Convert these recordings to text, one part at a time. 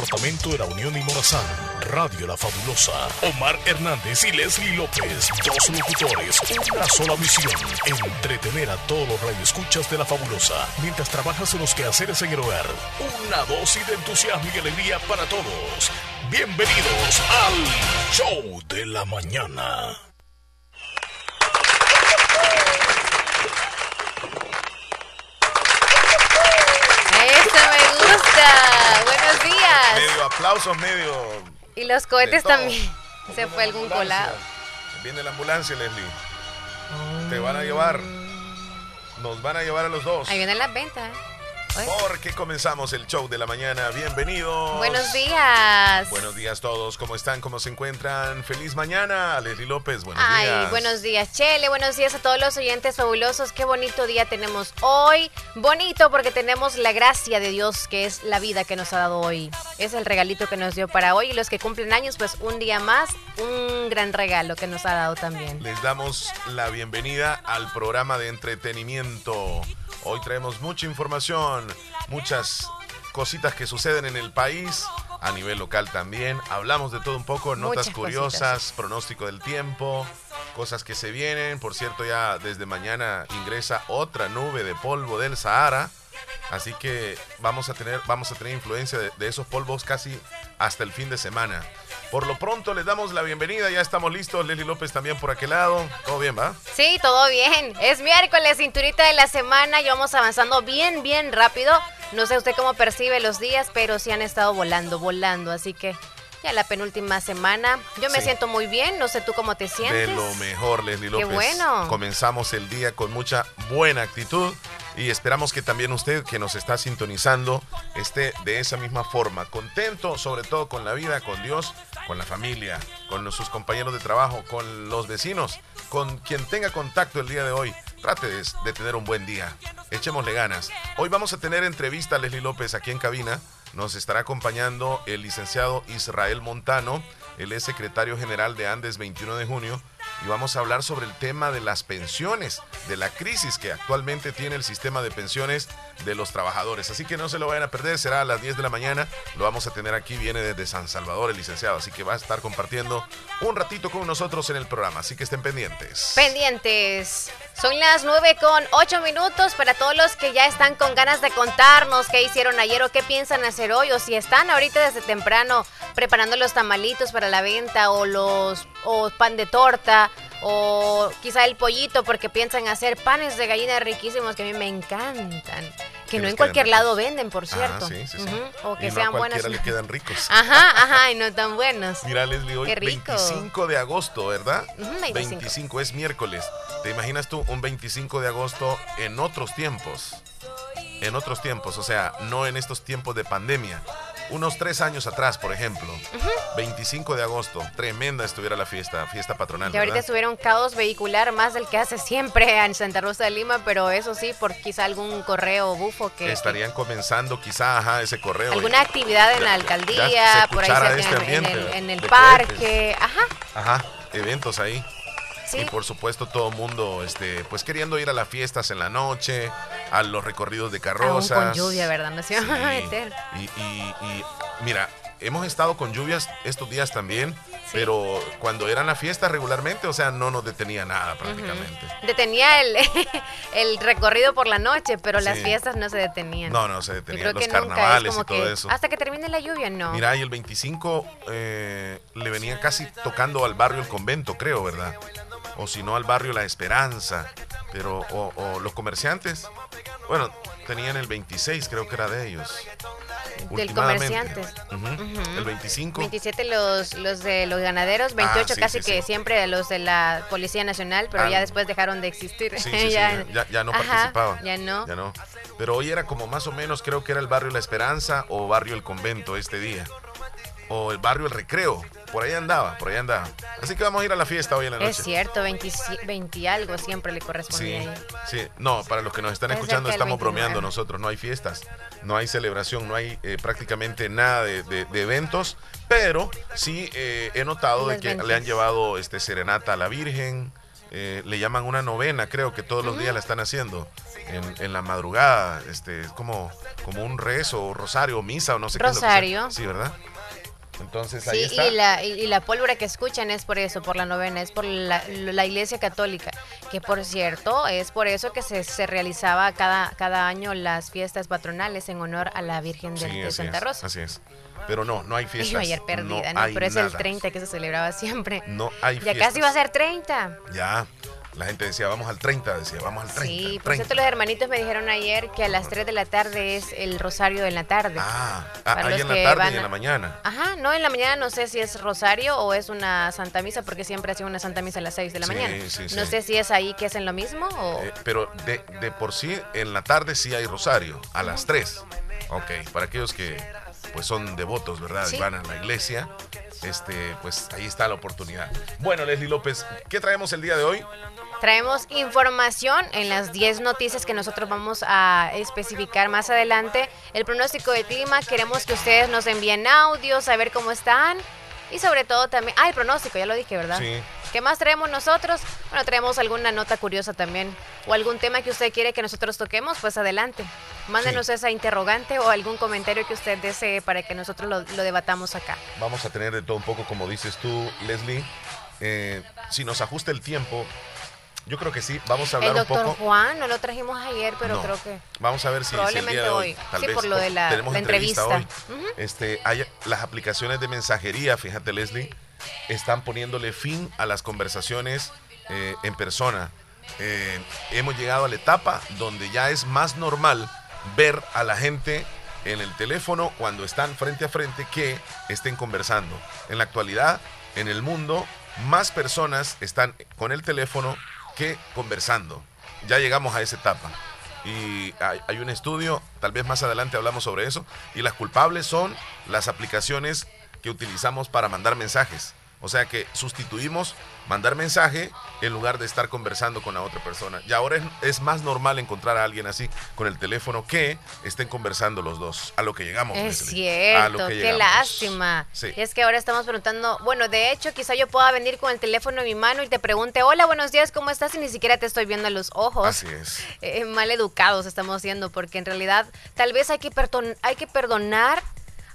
departamento de la Unión y Morazán. Radio La Fabulosa. Omar Hernández y Leslie López. Dos locutores, una sola misión. Entretener a todos los radioescuchas de La Fabulosa mientras trabajas en los quehaceres en el hogar. Una dosis de entusiasmo y alegría para todos. Bienvenidos al Show de la Mañana. Eso me gusta. Medio aplausos, medio. Y los cohetes también. Se fue algún colado. Viene la ambulancia, Leslie. Te van a llevar. Nos van a llevar a los dos. Ahí vienen las ventas. Porque comenzamos el show de la mañana. Bienvenidos. Buenos días. Buenos días todos. ¿Cómo están? ¿Cómo se encuentran? Feliz mañana. Leslie López, buenos Ay, días. buenos días, Chele. Buenos días a todos los oyentes fabulosos. Qué bonito día tenemos hoy. Bonito porque tenemos la gracia de Dios, que es la vida que nos ha dado hoy. Es el regalito que nos dio para hoy. Y los que cumplen años, pues un día más, un gran regalo que nos ha dado también. Les damos la bienvenida al programa de entretenimiento. Hoy traemos mucha información, muchas cositas que suceden en el país, a nivel local también. Hablamos de todo un poco, notas Muchas curiosas, cositas. pronóstico del tiempo, cosas que se vienen. Por cierto, ya desde mañana ingresa otra nube de polvo del Sahara. Así que vamos a tener, vamos a tener influencia de, esos polvos casi hasta el fin de semana. Por lo pronto les damos la bienvenida, ya estamos listos. Leslie López también por aquel lado. ¿Todo bien, va? Sí, todo bien. Es miércoles, cinturita de la semana y vamos avanzando bien, bien rápido. No sé usted cómo percibe los días, pero sí han estado volando, volando. Así que ya la penúltima semana. Yo me Sí. sientes muy bien. No sé tú cómo te De sientes. lo mejor, Leslie Qué López. bueno. Comenzamos el día con mucha buena actitud y esperamos que también usted que nos está sintonizando esté de esa misma forma, contento sobre todo con la vida, con Dios, con la familia, con sus compañeros de trabajo, con los vecinos, con quien tenga contacto el día de hoy. Trate de, de tener un buen día. Echémosle ganas. Hoy vamos a tener entrevista a Leslie López aquí en cabina. Nos estará acompañando el licenciado Israel Montano. Él es secretario general de Andes 21 de junio y vamos a hablar sobre el tema de las pensiones, de la crisis que actualmente tiene el sistema de pensiones de los trabajadores. Así que no se lo vayan a perder, será a las 10 de la mañana. Lo vamos a tener aquí, viene desde San Salvador el licenciado, así que va a estar compartiendo un ratito con nosotros en el programa, así que estén pendientes. Pendientes. Son las 9 con 8 minutos para todos los que ya están con ganas de contarnos qué hicieron ayer o qué piensan hacer hoy o si están ahorita desde temprano preparando los tamalitos para la venta o los o pan de torta o quizá el pollito porque piensan hacer panes de gallina riquísimos que a mí me encantan. Que no en cualquier lado venden, por Ah, cierto. sí, sí, sí. O Y que no a sean buenas. cualquiera le quedan ricos. Ajá, ajá, y no tan buenos. Mira, Leslie, hoy Qué rico. 25 de agosto, ¿verdad? Ujú, 25. es miércoles. ¿Te imaginas tú un 25 de agosto en otros tiempos? En otros tiempos, o sea, no en estos tiempos de pandemia. Unos tres años atrás, por ejemplo. 25 de agosto, tremenda estuviera la fiesta, fiesta patronal. Y ahorita estuviera un caos vehicular más del que hace siempre en Santa Rosa de Lima, pero eso sí, por quizá algún correo bufo que... Estarían comenzando quizá, ajá, ese correo. alguna actividad en Ya- la alcaldía, por ahí cerca este en- el, en el de parque. Ajá, Ajá, eventos ahí. Sí. Y por supuesto todo el mundo, este, pues queriendo ir a las fiestas en la noche, a los recorridos de Aún carrozas. con lluvia, ¿verdad? No se a meter. Y, y- y, mira, hemos estado con lluvias estos días también, pero cuando eran las fiestas regularmente, o sea, no nos detenía nada prácticamente. Detenía el, el recorrido por la noche, pero las fiestas no se detenían. No, no se detenían creo los que nunca es carnavales como y todo que eso. hasta que termine la lluvia, no. Mira, y el 25 eh, le venía casi tocando al barrio El Convento, creo, ¿verdad? O si no, al barrio La Esperanza. Pero, o, o los comerciantes, bueno, tenían el 26, creo que era de ellos. Del. Ujú. El 25. 27 los, los de los ganaderos, 28 Ah, sí, casi sí, que sí. siempre los de la Policía Nacional, pero Ah, ya después dejaron de existir. Ya no Ajá, participaban. Ya no. Ya no. Pero hoy era como más o menos, creo que era el barrio La Esperanza o barrio El Convento este día. O el barrio El Recreo. Por ahí andaba, por ahí andaba. Así que vamos a ir a la fiesta hoy en la noche. Es cierto, 20, 20 y algo siempre le corresponde Sí, sí. No, para los que nos están Es escuchando estamos 29. bromeando nosotros. No hay fiestas, no hay celebración, no hay eh, prácticamente nada de, de- de eventos. Pero sí eh, he notado de que le han 20. llevado este serenata a la Virgen. eh, le llaman una novena, creo que todos los días la están haciendo. En, la madrugada, este, es como, como un rezo, rosario, misa o no sé qué. Rosario. Sí, ¿verdad? Entonces ahí está. Y la, y la pólvora que escuchan es por eso, por la novena, es por la, Iglesia Católica, que por cierto es por eso que se, se, realizaba cada, cada año las fiestas patronales en honor a la Virgen de, Santa Rosa. Así es. Pero no, no hay fiestas. Ayer perdida, no, pero es el 30 que se celebraba siempre. No hay fiestas. Ya casi va a ser 30. Ya. La gente decía, vamos al 30, decía, vamos al 30. Sí, por cierto, los hermanitos me dijeron ayer que a las 3 de la tarde es el rosario de la tarde. Ah, ah ahí en la tarde y en la mañana. Ajá, no, en la mañana no sé si es rosario o es una santa misa, porque siempre hacen una santa misa a las 6 de la mañana. Sí, no sé si es ahí que hacen lo mismo o... Eh, pero de, de, por sí, en la tarde sí hay rosario, a las 3. Ok, para aquellos que pues son devotos, ¿verdad? Y van a la iglesia este, pues ahí está la oportunidad. Bueno, Leslie López, ¿qué traemos el día de hoy? Traemos información en las 10 noticias que nosotros vamos a especificar más adelante. El pronóstico de clima, queremos que ustedes nos envíen audios, saber cómo están. Y sobre todo también, ah, el pronóstico, ya lo dije, ¿verdad? Sí. ¿Qué más traemos nosotros? Bueno, traemos alguna nota curiosa también o algún tema que usted quiere que nosotros toquemos, pues adelante. Mándenos esa interrogante o algún comentario que usted desee para que nosotros lo, debatamos acá. Vamos a tener de todo un poco, como dices tú, Leslie. Eh, si nos ajusta el tiempo, yo creo que sí, vamos a hablar un poco. Juan, no lo trajimos ayer, pero creo que. Vamos a ver si, probablemente el día de hoy, tal sí, por lo de la, entrevista. hoy. este, hay las aplicaciones de mensajería, fíjate, Leslie, están poniéndole fin a las conversaciones eh, en persona. Eh, hemos llegado a la etapa donde ya es más normal ver a la gente en el teléfono cuando están frente a frente que estén conversando. En la actualidad, en el mundo, más personas están con el teléfono que conversando. Ya llegamos a esa etapa. Y hay, un estudio, tal vez más adelante hablamos sobre eso, y las culpables son las aplicaciones que utilizamos para mandar mensajes. O sea que sustituimos mandar mensaje en lugar de estar conversando con la otra persona. Y ahora es, más normal encontrar a alguien así con el teléfono que estén conversando los dos. A lo que llegamos. Es cierto, qué lástima. Y es que ahora estamos preguntando, bueno, de hecho quizá yo pueda venir con el teléfono en mi mano y te pregunte, hola, buenos días, ¿cómo estás? Y ni siquiera te estoy viendo a los ojos. Así es. Eh, mal educados estamos siendo, porque en realidad tal vez hay que, hay que perdonar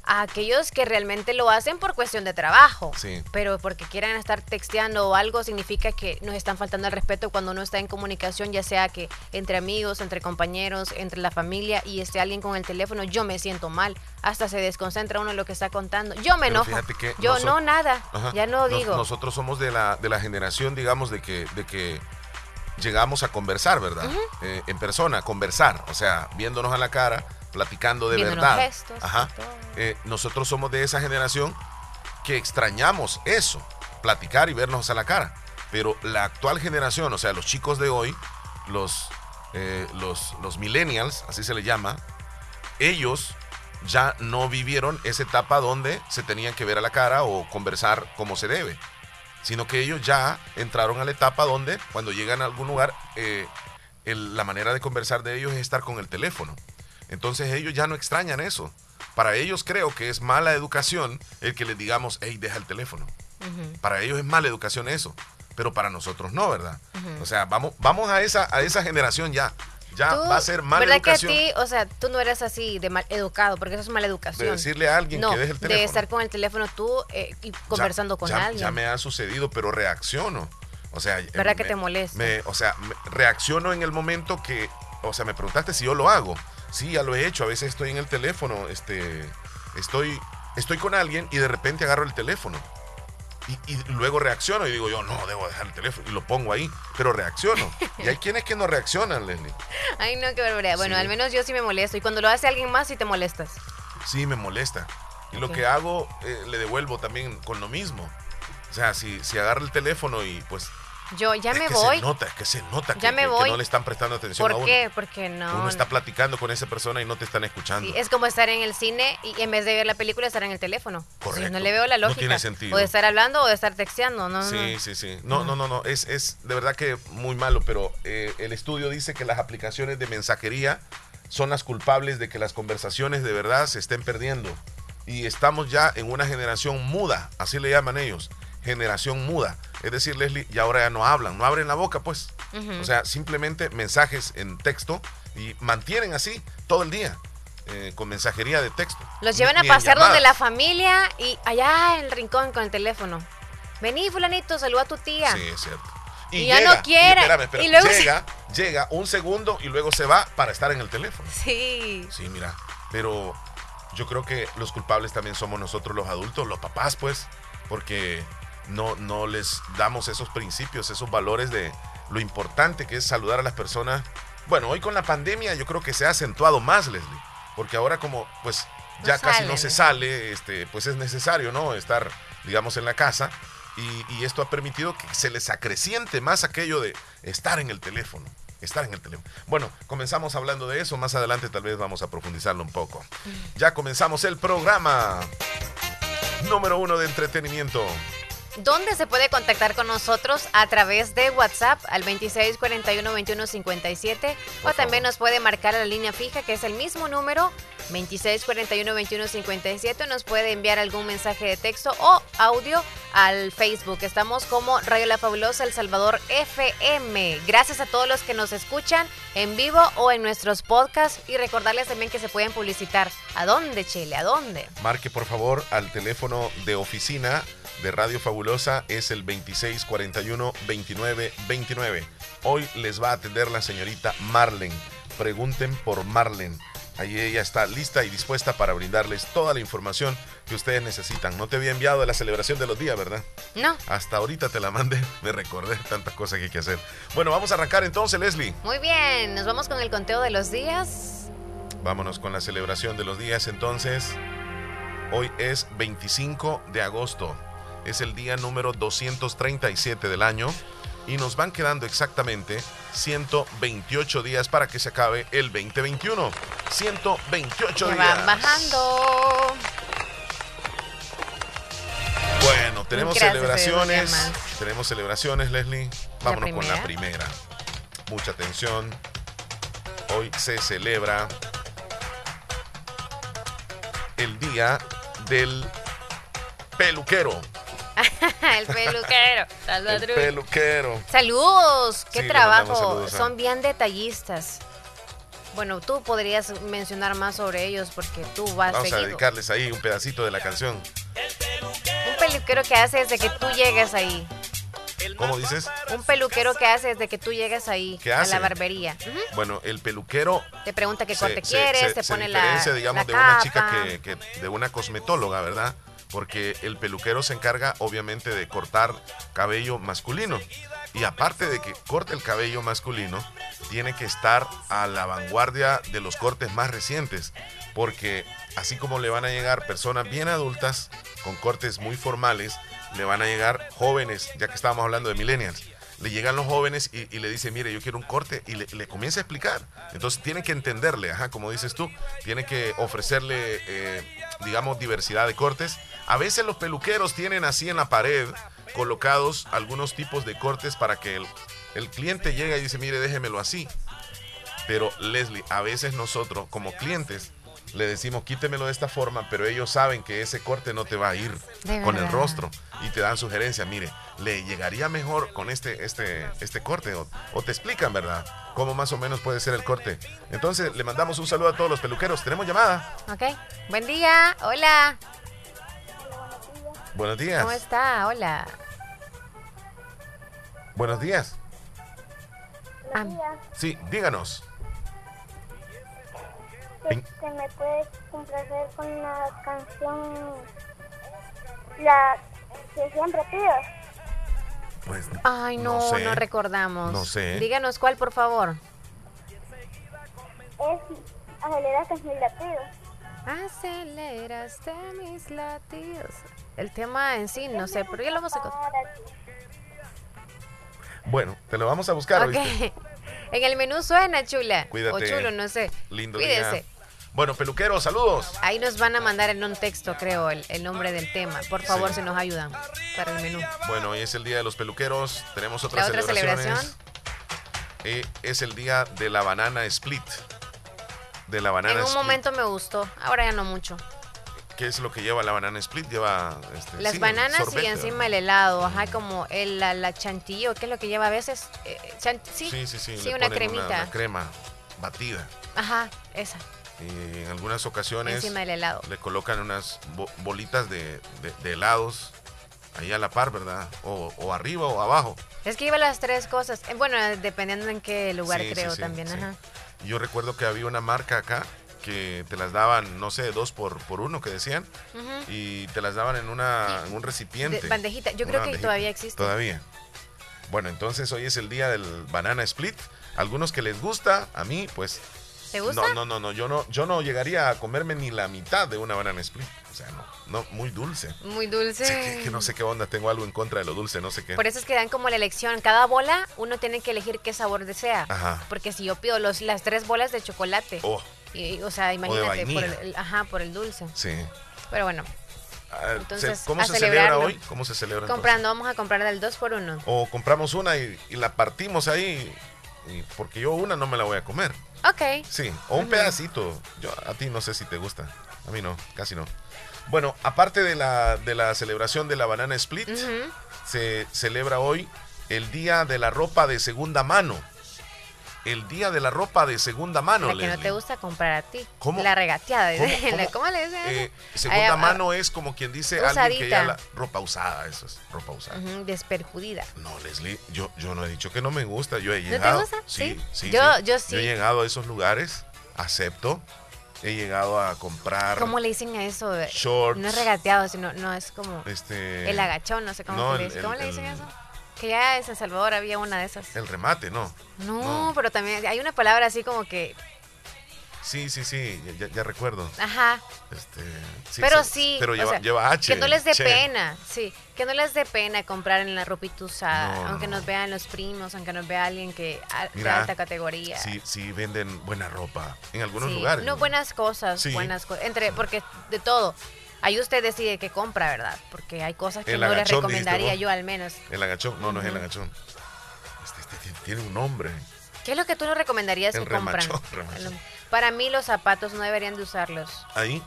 a aquellos que realmente lo hacen por cuestión de trabajo. Sí. Pero porque quieran estar texteando o algo significa que nos están faltando el respeto cuando uno está en comunicación, ya sea que entre amigos, entre compañeros, entre la familia y esté alguien con el teléfono, yo me siento mal. Hasta se desconcentra uno en lo que está contando. Yo me enojo. yo no nada. Ya no digo. nosotros somos de la, de la generación, digamos, de que, de que llegamos a conversar, ¿verdad? Eh, en persona, conversar, o sea, viéndonos a la cara, platicando de verdad. Ajá. Eh, nosotros somos de esa generación que extrañamos eso, platicar y vernos a la cara. Pero la actual generación, o sea, los chicos de hoy, los, eh, los, los millennials, así se les llama, ellos ya no vivieron esa etapa donde se tenían que ver a la cara o conversar como se debe, sino que ellos ya entraron a la etapa donde cuando llegan a algún lugar, eh, la manera de conversar de ellos es estar con el teléfono. Entonces ellos ya no extrañan eso. Para ellos creo que es mala educación el que les digamos, hey, deja el teléfono. Para ellos es mala educación eso, pero para nosotros no, ¿verdad? O sea, vamos, vamos a, esa, a esa generación ya. Ya va a ser mala ¿verdad educación. que a ti, o sea, tú no eres así de mal educado, porque eso es mala educación. De decirle a alguien que deje el teléfono. de estar con el teléfono tú eh, y conversando con alguien. Ya me ha sucedido, pero reacciono. O sea, ¿verdad que te molesta? o sea, reacciono en el momento que, o sea, me preguntaste si yo lo hago. Sí, ya lo he hecho. A veces estoy en el teléfono, este, estoy, estoy con alguien y de repente agarro el teléfono. Y, luego reacciono y digo yo, no, debo dejar el teléfono y lo pongo ahí, pero reacciono. Y hay quienes que no reaccionan, Leslie. Ay, no, qué barbaridad. Bueno, al menos yo sí me molesto. Y cuando lo hace alguien más, sí te molestas. Sí, me molesta. Y lo que hago, eh, le devuelvo también con lo mismo. O sea, si, si agarra el teléfono y pues yo ya me que voy. Se nota, que se nota ya que, me voy. no le están prestando atención ¿Por a uno. qué? Porque no. Uno está platicando con esa persona y no te están escuchando. es como estar en el cine y en vez de ver la película estar en el teléfono. Correcto. no le veo la lógica. No tiene sentido. O de estar hablando o de estar texteando, ¿no? Sí, sí, sí. No, no, no, no. Es, es de verdad que muy malo, pero eh, el estudio dice que las aplicaciones de mensajería son las culpables de que las conversaciones de verdad se estén perdiendo. Y estamos ya en una generación muda, así le llaman ellos generación muda. Es decir, Leslie, y ahora ya no hablan, no abren la boca, pues. O sea, simplemente mensajes en texto y mantienen así todo el día. Eh, con mensajería de texto. Los llevan a pasear donde la familia y allá en el rincón con el teléfono. Vení, fulanito, saluda a tu tía. Sí, es cierto. Y, ya no quiere. Y, luego llega, llega un segundo y luego se va para estar en el teléfono. Sí. Sí, mira. Pero yo creo que los culpables también somos nosotros los adultos, los papás, pues, porque no, no les damos esos principios, esos valores de lo importante que es saludar a las personas. Bueno, hoy con la pandemia yo creo que se ha acentuado más, Leslie, porque ahora como pues ya casi no se sale, este, pues es necesario, ¿no? Estar, digamos, en la casa. Y, y, esto ha permitido que se les acreciente más aquello de estar en el teléfono. Estar en el teléfono. Bueno, comenzamos hablando de eso. Más adelante tal vez vamos a profundizarlo un poco. Ya comenzamos el programa número uno de entretenimiento. ¿Dónde se puede contactar con nosotros? A través de WhatsApp al 2641-2157 o también nos puede marcar la línea fija que es el mismo número 2641-2157 nos puede enviar algún mensaje de texto o audio al Facebook. Estamos como Radio La Fabulosa El Salvador FM. Gracias a todos los que nos escuchan en vivo o en nuestros podcasts y recordarles también que se pueden publicitar. ¿A dónde, Chile? ¿A dónde? Marque por favor al teléfono de oficina de Radio Fabulosa es el 2641-2929. Hoy les va a atender la señorita Marlen. Pregunten por Marlen. Ahí ella está lista y dispuesta para brindarles toda la información que ustedes necesitan. No te había enviado de la celebración de los días, ¿verdad? No. Hasta ahorita te la mandé. Me recordé tantas cosas que hay que hacer. Bueno, vamos a arrancar entonces, Leslie. Muy bien, nos vamos con el conteo de los días. Vámonos con la celebración de los días entonces. Hoy es 25 de agosto. Es el día número 237 del año y nos van quedando exactamente 128 días para que se acabe el 2021. 128 días. Van bajando. Bueno, tenemos celebraciones. Tenemos celebraciones, Leslie. Vámonos con la primera. Mucha atención. Hoy se celebra el día del peluquero. el peluquero. Saludos, el peluquero. Saludos. Qué trabajo. Son bien detallistas. Bueno, tú podrías mencionar más sobre ellos porque tú vas Vamos a dedicarles ahí un pedacito de la canción. Un peluquero que hace desde que tú llegas ahí. ¿Cómo dices? Un peluquero que hace desde que tú llegas ahí a la barbería. Bueno, el peluquero te pregunta qué corte quieres, te pone la digamos de una chica que, de una cosmetóloga, ¿verdad? Porque el peluquero se encarga obviamente de cortar cabello masculino. Y aparte de que corte el cabello masculino, tiene que estar a la vanguardia de los cortes más recientes, porque así como le van a llegar personas bien adultas con cortes muy formales, le van a llegar jóvenes, ya que estábamos hablando de millennials, le llegan los jóvenes y, le dicen, mire, yo quiero un corte y le, comienza a explicar. Entonces tiene que entenderle, ajá, como dices tú, tiene que ofrecerle, eh, digamos, diversidad de cortes a veces los peluqueros tienen así en la pared colocados algunos tipos de cortes para que el, cliente llegue y dice, mire, déjemelo así. Pero Leslie, a veces nosotros como clientes le decimos quítemelo de esta forma, pero ellos saben que ese corte no te va a ir con el rostro y te dan sugerencias, mire, le llegaría mejor con este, este, este corte o, o, te explican, ¿verdad? Cómo más o menos puede ser el corte. Entonces le mandamos un saludo a todos los peluqueros. Tenemos llamada. Ok, buen día, hola. Buenos días. ¿Cómo está? Hola. Buenos días. Buenos días. Sí, díganos. Este, ¿Me puedes complacer con la canción La que siempre pido? Pues, Ay, no, no, recordamos. No sé. Díganos cuál, por favor. Es Aceleraste mis latidos. Aceleraste mis latidos. El tema en sí, no sé, pero ya lo vamos a Bueno, te lo vamos a buscar. Okay. En el menú suena, chula. Cuídate. O chulo, no sé. Lindo Cuídese. Bueno, peluquero, saludos. Ahí nos van a mandar en un texto, creo, el, nombre del tema. Por favor, si nos ayudan para el menú. Bueno, hoy es el día de los peluqueros. Tenemos otra celebración? Eh, es el día de la banana split. De la banana En un momento me gustó, ahora ya no mucho. ¿Qué es lo que lleva la banana split? Lleva este, las sí, bananas sorbete, y ¿verdad? encima el helado, ajá, como el, la, la chantilly, ¿o ¿qué es lo que lleva a veces? Eh, chan- sí, Sí, sí, sí. una cremita. una crema batida. Ajá, esa, Y en algunas ocasiones encima del helado. le colocan unas bo- bolitas de, de- de helados ahí a la par, ¿verdad? O, o arriba o abajo. Es que lleva las tres cosas. Eh, Bueno, dependiendo en qué lugar Sí, creo sí, también, ajá. Yo recuerdo que había una marca acá que te las daban, no sé, dos por, por uno que decían, y te las daban en, una, en un recipiente. De- bandejita. Yo creo que todavía existe. Todavía. Bueno, entonces hoy es el día del banana split. Algunos que les gusta, a mí, pues. ¿Te gusta? No, no, no, no. Yo no, yo no llegaría a comerme ni la mitad de una banana split. O sea, no, no, muy dulce. Muy dulce. Sí, que, que no sé qué onda, tengo algo en contra de lo dulce, no sé qué. Por eso es que dan como la elección. Cada bola uno tiene que elegir qué sabor desea. Ajá. Porque si yo pido los, las tres bolas de chocolate, Oh, y, o sea, imagínate, por el, ajá, por el dulce. sí. Pero bueno, Ah, Entonces, ¿Cómo a se celebra hoy? ¿Cómo se celebra entonces? comprando, vamos a comprar del 2 por 1 O compramos una y, y la partimos ahí. y- porque yo una no me la voy a comer. Ok. Sí, o un pedacito. Yo, a ti no sé si te gusta. A mí no, casi no. Bueno, aparte de la, de la celebración de la banana split, se celebra hoy el Día de la Ropa de Segunda Mano. El Día de la Ropa de Segunda Mano, La que no te gusta comprar a ti. ¿Cómo? La regateada. ¿Cómo, ¿Cómo, cómo? le dicen? Eh, segunda Ay, ah, mano es como quien dice alguien que ya Usadita. la ropa usada, eso es ropa usada. Desperjudida. No, Leslie, yo, yo no he dicho que no me gusta, yo he te llegado. gusta? Sí, Sí. sí. Yo- sí. yo sí. Yo he llegado a esos lugares, acepto. He llegado a comprar ¿Cómo le dicen a eso? shorts. No es regateado, sino no es como este el agachón, no sé cómo no, se le el-. ¿Cómo el- le dicen el- eso? Que ya en San Salvador había una de esas. el remate, ¿no? No, no. pero también hay una palabra así como que, Sí, sí, sí, ya, ya- recuerdo. ajá, Este, sí, pero sí, Pero o lleva, sea, lleva H. que no les dé pena, sí, que no les dé pena comprar en la ropita usada, No, aunque no. nos vean los primos, aunque nos vea alguien que de alta categoría. Sí, sí venden buena ropa en algunos Sí, lugares. No, buenas cosas, buenas cosas, entre, porque de todo. Ahí usted decide qué compra, ¿verdad? Porque hay cosas que El no dijiste recomendaría yo al menos. El agachón, no, no es el agachón. Este, este tiene- tiene un nombre. ¿Qué es lo que tú no recomendarías El que compran? remachón, Para mí los zapatos no deberían de usarlos. Ahí.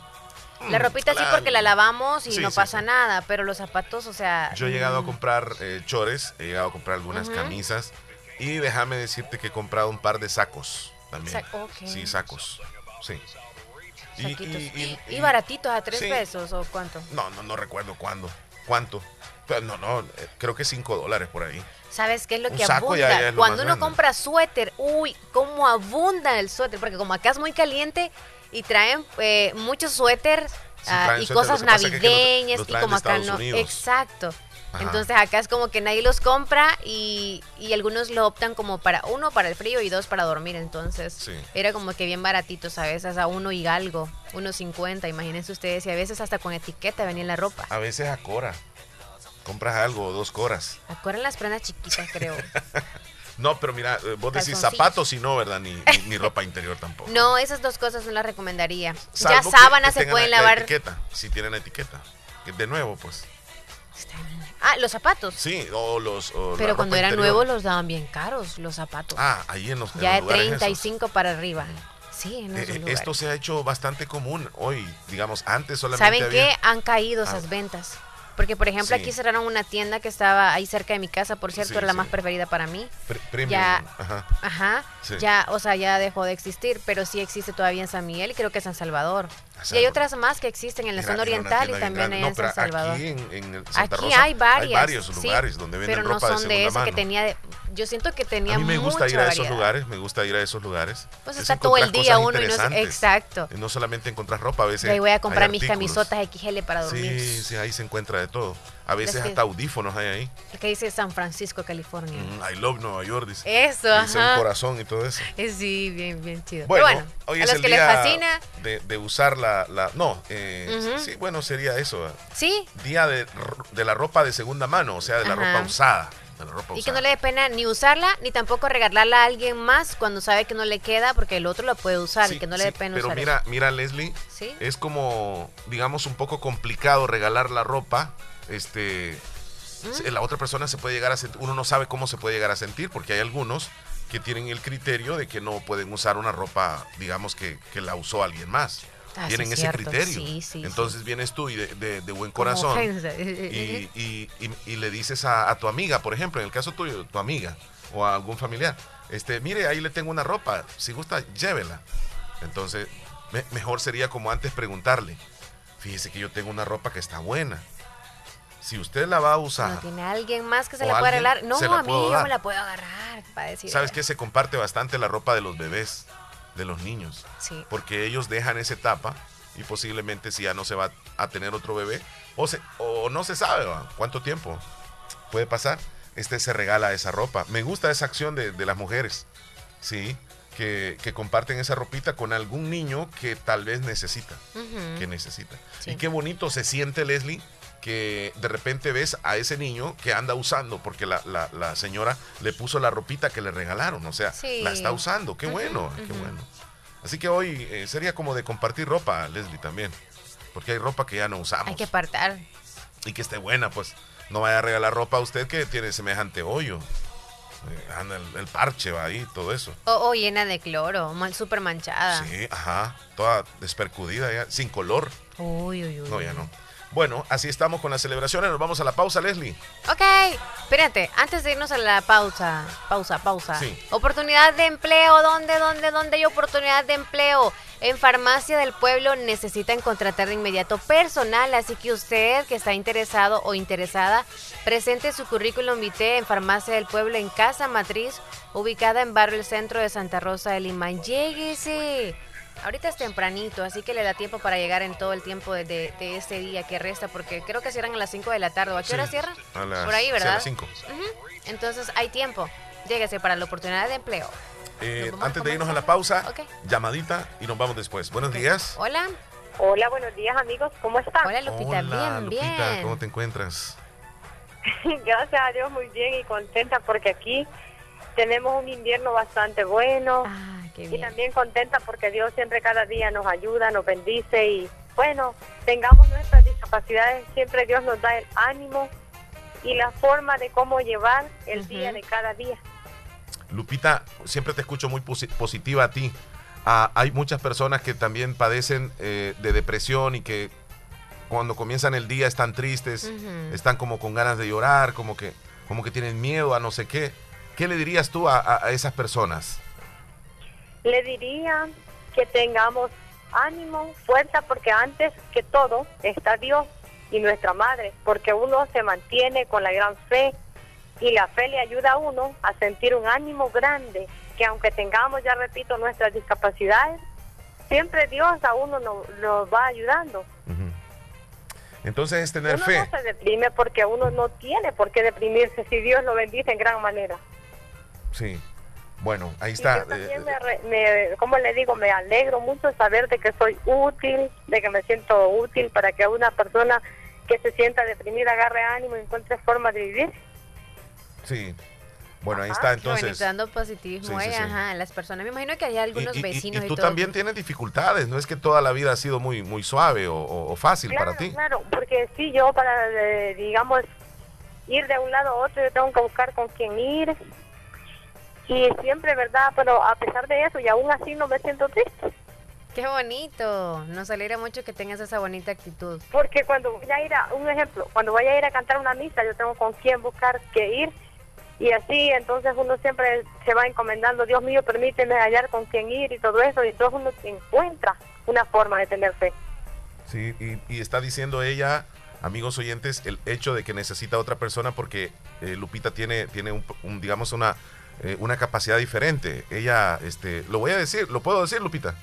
La Mm, ropita sí porque la lavamos y Sí, no pasa sí. nada, pero los zapatos, o sea... Yo he llegado a mm, comprar eh, chores, he llegado a comprar algunas camisas y déjame decirte que he comprado un par de sacos también. Sa-. Sí, sacos. Sí. Y- saquitos. y- y- Y, baratitos a tres Sí. pesos o cuánto. No, no, no recuerdo cuándo. ¿Cuánto? Pero no, no, eh, creo que 5 dólares por ahí. ¿Sabes qué es lo Un que ya- abunda? ya es lo Cuando uno grande. compra suéter, uy, cómo abunda el suéter, porque como acá es muy caliente y traen eh, muchos suéteres Sí, ah, y suéter, cosas que es que navideñas y como acá Estados no. Unidos. Exacto. Ajá. Entonces acá es como que nadie los compra y, y algunos lo optan como para uno para el frío y dos para dormir. Entonces Sí. era como que bien baratitos a veces, a uno y algo, uno cincuenta, imagínense ustedes, y a veces hasta con etiqueta venía la ropa. A veces a Cora. Compras algo o dos coras. Acuerdan las prendas chiquitas, creo. No, pero mira, eh, vos decís zapatos y no, ¿verdad? Ni, ni, ni ropa interior tampoco. No, esas dos cosas no las recomendaría. Salvo ya sábanas se pueden la- lavar. La etiqueta, si tienen etiqueta. Que De nuevo, pues. Ah, los zapatos. Sí, o los. o Pero cuando eran interior. nuevos los daban bien caros, los zapatos. Ah, ahí en los, en ya de los esos. 35 para arriba. Sí, en Eh, eh, esto se ha hecho bastante común hoy, digamos, antes solamente ¿Saben había- qué? Han caído Ah. esas ventas. Porque, por ejemplo, Sí. aquí cerraron una tienda que estaba ahí cerca de mi casa, por cierto, Sí, era la sí. más preferida para mí. Pre- Ya. ajá. Ajá. Ya, o sea, ya dejó de existir, pero sí existe todavía en San Miguel y creo que en San Salvador. Y hay otras más que existen en la zona oriental y también en San Salvador. Aquí en, hay varios sí, lugares donde venden pero no ropa son de de, que tenía. yo siento que tenía A mí me gusta ir a esos lugares, me gusta ir a esos lugares. Pues Es está todo el día uno y no. Exacto. No solamente encontrar ropa, a veces. Ahí voy a comprar mis camisotas XL para dormir. Sí, sí, ahí se encuentra de todo. A veces que- hasta audífonos hay ahí. El que dice San Francisco, California. Mm, I love Nueva York, dice. Eso, Dice un ajá. corazón y todo eso. Eh, Sí, bien, bien chido. Bueno, bueno, hoy a es los el que les día fascina, de, de usar la, la- no, eh, sí, bueno, sería eso. sí. Día de, de la ropa de segunda mano, o sea, de la Ajá. ropa usada. De la ropa Y que no le dé pena ni usarla, ni tampoco regalarla a alguien más cuando sabe que no le queda, porque el otro la puede usar y que no le sí, dé pena Pero usar. mira, mira, Leslie, Sí. es como, digamos, un poco complicado regalar la ropa. Este, ¿Mm? la otra persona se puede llegar a sentir, uno no sabe cómo se puede llegar a sentir, porque hay algunos que tienen el criterio de que no pueden usar una ropa, digamos, que, que la usó alguien más. ah, tienen ese criterio. Entonces vienes tú y de, buen corazón y, le dices a, tu amiga, por ejemplo, en el caso tuyo, tu amiga o a algún familiar, este, mire, ahí le tengo una ropa, si gusta, llévela. Entonces, mejor sería como antes preguntarle, fíjese que yo tengo una ropa que está buena. Si usted la va a usar. No tiene alguien más que se la pueda arreglar. No, a mí yo me la puedo agarrar para decir. ¿Sabes que se comparte bastante la ropa de los bebés, de los niños? Sí. Porque ellos dejan esa etapa y posiblemente si ya no se va a tener otro bebé, o, se, o no se sabe cuánto tiempo puede pasar, este se regala esa ropa. Me gusta esa acción de, de las mujeres, ¿sí? que, comparten esa ropita con algún niño que tal vez necesita. Que necesita. Y qué bonito se siente, Leslie, que de repente ves a ese niño que anda usando, porque la, señora le puso la ropita que le regalaron, o sea, la está usando, qué bueno, qué bueno. Así que hoy eh, sería como de compartir ropa, Leslie, también, porque hay ropa que ya no usamos. Hay que apartar. Y que esté buena, pues no vaya a regalar ropa a usted que tiene semejante hoyo. Eh, anda el, parche va ahí, todo eso. O, llena de cloro, súper manchada. Sí, ajá, toda despercudida ya, sin color. Uy, uy, uy. No, ya no. Bueno, así estamos con las celebraciones. Nos vamos a la pausa, Leslie. Ok, espérate, antes de irnos a la pausa, pausa, pausa. Sí. Oportunidad de empleo, ¿dónde, dónde, dónde hay oportunidad de empleo? En Farmacia del Pueblo necesitan contratar de inmediato personal, así que usted que está interesado o interesada, presente su currículum vitae en Farmacia del Pueblo en Casa Matriz, ubicada en Barrio El Centro de Santa Rosa de Lima. Lléguese. Ahorita es tempranito, así que le da tiempo para llegar en todo el tiempo de, de, este día que resta, porque creo que cierran a las 5 de la tarde. ¿O a qué hora cierran? Por ahí, ¿verdad? a las 5. Entonces hay tiempo. Lléguese para la oportunidad de empleo. Eh, antes de irnos a la pausa, llamadita y nos vamos después. Buenos días. Hola. Hola, buenos días amigos, ¿cómo están? Hola Lupita, Hola, bien, Lupita, ¿cómo te encuentras? Gracias a Dios muy bien y contenta porque aquí tenemos un invierno bastante bueno ah, y también contenta porque Dios siempre cada día nos ayuda, nos bendice y bueno, tengamos nuestras discapacidades, siempre Dios nos da el ánimo y la forma de cómo llevar el día de cada día. Lupita, siempre te escucho muy positiva a ti. Ah, hay muchas personas que también padecen eh, de depresión y que cuando comienzan el día están tristes, están como con ganas de llorar, como que, como que tienen miedo a no sé qué. ¿Qué le dirías tú a, a esas personas? Le diría que tengamos ánimo, fuerza, porque antes que todo está Dios y nuestra madre, porque uno se mantiene con la gran fe y la fe le ayuda a uno a sentir un ánimo grande, que aunque tengamos, ya repito, nuestras discapacidades, siempre Dios a uno nos, va ayudando. Entonces es tener fe. No se deprime porque uno no tiene por qué deprimirse si Dios lo bendice en gran manera. Sí. Bueno, ahí está. también me, como le digo, me alegro mucho saber de que soy útil, de que me siento útil para que una persona que se sienta deprimida agarre ánimo y encuentre forma de vivir. Sí. Bueno, ahí está entonces. dando positivismo sí, ajá, las personas. Me imagino que hay algunos vecinos. Y, tú también tienes dificultades, no es que toda la vida ha sido muy muy suave o, fácil para ti. Claro, porque sí, yo para, eh, digamos, ir de un lado a otro, yo tengo que buscar con quién ir. Y siempre, ¿verdad? Pero a pesar de eso, y aún así no me siento triste. Qué bonito, nos alegra mucho que tengas esa bonita actitud. Porque cuando voy a ir a, un ejemplo, cuando voy a ir a cantar una misa, yo tengo con quién buscar que ir y así entonces uno siempre se va encomendando, Dios mío, permíteme hallar con quién ir y todo eso, y entonces uno encuentra una forma de tener fe. Sí, y, está diciendo ella, amigos oyentes, el hecho de que necesita otra persona porque eh, Lupita tiene, tiene un, digamos, una, eh, una capacidad diferente. Ella, este, lo voy a decir, ¿lo puedo decir, Lupita?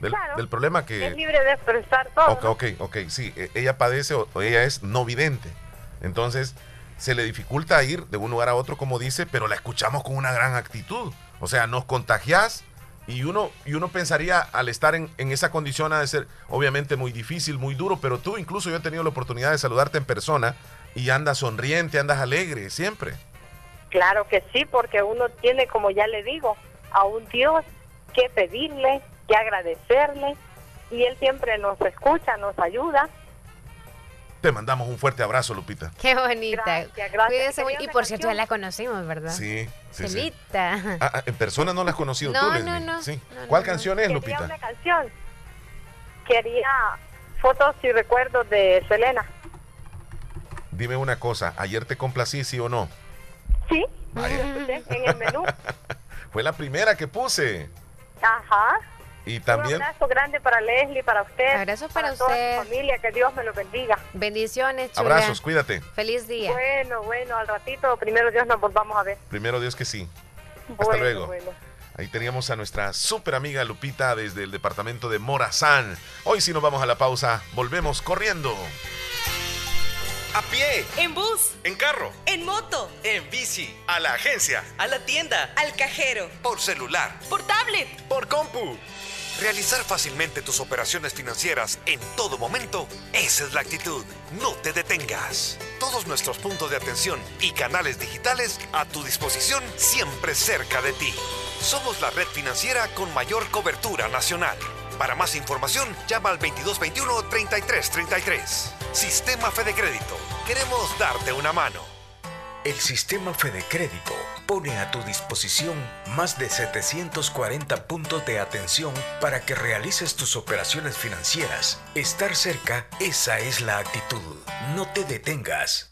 Del, problema que... Es libre de expresar todo. Ok, ok, ok, sí, e, ella padece o ella es no vidente. Entonces, se le dificulta ir de un lugar a otro, como dice, pero la escuchamos con una gran actitud. O sea, nos contagias y uno, y uno pensaría al estar en, esa condición ha de ser obviamente muy difícil, muy duro, pero tú incluso yo he tenido la oportunidad de saludarte en persona y andas sonriente, andas alegre, siempre. Claro que sí, porque uno tiene, como ya le digo, a un Dios que pedirle, que agradecerle, y Él siempre nos escucha, nos ayuda, te mandamos un fuerte abrazo, Lupita. Qué bonita. Gracias, gracias. Y por cierto, ya la conocimos, ¿verdad? Sí, sí. sí. Ah, ah, en persona no la has conocido no, tú, No, no, ¿Sí? ¿Cuál canción es, Lupita? Una canción. quería fotos y recuerdos de Selena. Dime una cosa, ¿ayer te complací, sí o no? Sí, en el menú. Fue la primera que puse. Ajá. Y también. Un abrazo grande para Leslie, para usted. Abrazo para, toda usted. Su familia, que Dios me lo bendiga. Bendiciones, chula. Abrazos, cuídate. Feliz día. Bueno, bueno, al ratito, primero Dios nos volvamos a ver. Primero Dios que sí. Hasta Bueno, luego. bueno. Ahí teníamos a nuestra super amiga Lupita desde el departamento de Morazán. Hoy sí nos vamos a la pausa. Volvemos corriendo. A pie, En bus, en carro, en moto, en bici, A la agencia. a la tienda, al cajero, Por celular. por tablet. por compu. Realizar fácilmente tus operaciones financieras en todo momento, esa es la actitud. No te detengas. Todos nuestros puntos de atención y canales digitales a tu disposición siempre cerca de ti. Somos la red financiera con mayor cobertura nacional. Para más información, llama al 2221-3333. Sistema Fede Crédito. Queremos darte una mano. El sistema Fede Crédito pone a tu disposición más de 740 puntos de atención para que realices tus operaciones financieras. Estar cerca, esa es la actitud. No te detengas.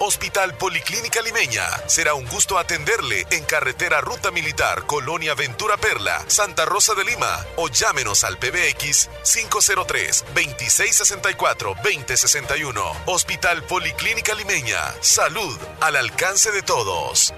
Hospital Policlínica Limeña. Será un gusto atenderle en carretera Ruta Militar, Colonia Ventura Perla, Santa Rosa de Lima. O llámenos al PBX 503-2664-2061. Hospital Policlínica Limeña. Salud al alcance de todos.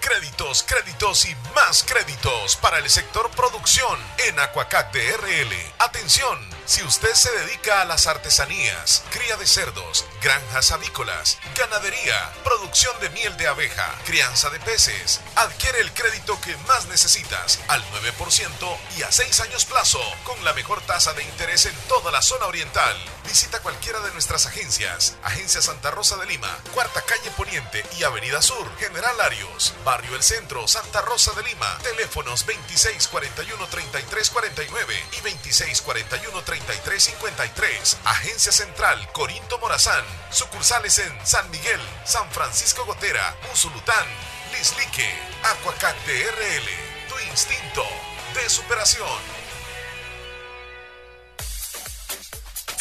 Créditos, créditos y más créditos para el sector producción en Aquacac de RL. Atención, si usted se dedica a las artesanías, cría de cerdos, granjas avícolas, ganadería, producción de miel de abeja, crianza de peces, adquiere el crédito que más necesitas al 9% y a 6 años plazo con la mejor tasa de interés en toda la zona oriental. Visita cualquiera de nuestras agencias. Agencia Santa Rosa de Lima, Cuarta Calle Poniente y Avenida Sur, General Arios, Barrio El Centro, Santa Rosa de Lima. Teléfonos 2641-3349 y 2641-3353. Agencia Central Corinto Morazán. Sucursales en San Miguel, San Francisco Gotera, Usulután, Lislique, Aquacat de RL. Tu instinto de superación.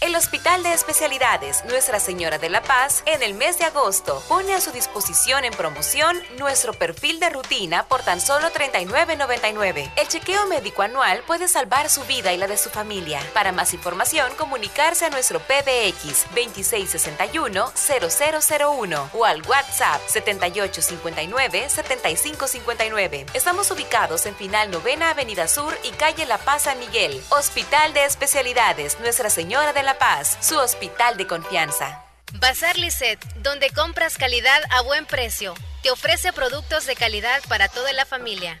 El Hospital de Especialidades Nuestra Señora de la Paz en el mes de agosto pone a su disposición en promoción nuestro perfil de rutina por tan solo $39.99. El chequeo médico anual puede salvar su vida y la de su familia. Para más información, comunicarse a nuestro PBX 2661-0001 o al WhatsApp 7859-7559. Estamos ubicados en Final Novena Avenida Sur y Calle La Paz San Miguel. Hospital de Especialidades Nuestra Señora de la Paz, su hospital de confianza. Bazar Lisset, donde compras calidad a buen precio. Te ofrece productos de calidad para toda la familia.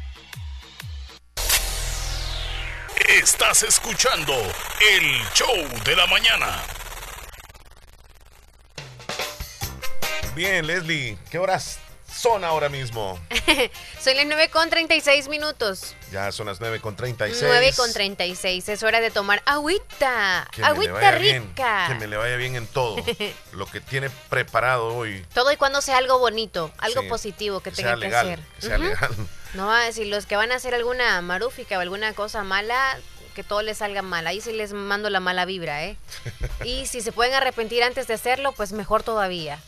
Estás escuchando el show de la mañana. Bien, Leslie, ¿qué horas son ahora mismo? Son las 9 con 36 minutos. Ya son las 9 con 36. 9 con 36. Es hora de tomar agüita. Que me le agüita vaya bien, rica. que me le vaya bien en todo. lo que tiene preparado hoy. Todo y cuando sea algo bonito, algo Sí, positivo que, que tenga sea que hacer. que sea Ujú. legal. No va a decir los que van a hacer alguna marúfica o alguna cosa mala, que todo les salga mal. Ahí sí les mando la mala vibra, ¿eh? Y si se pueden arrepentir antes de hacerlo, pues mejor todavía.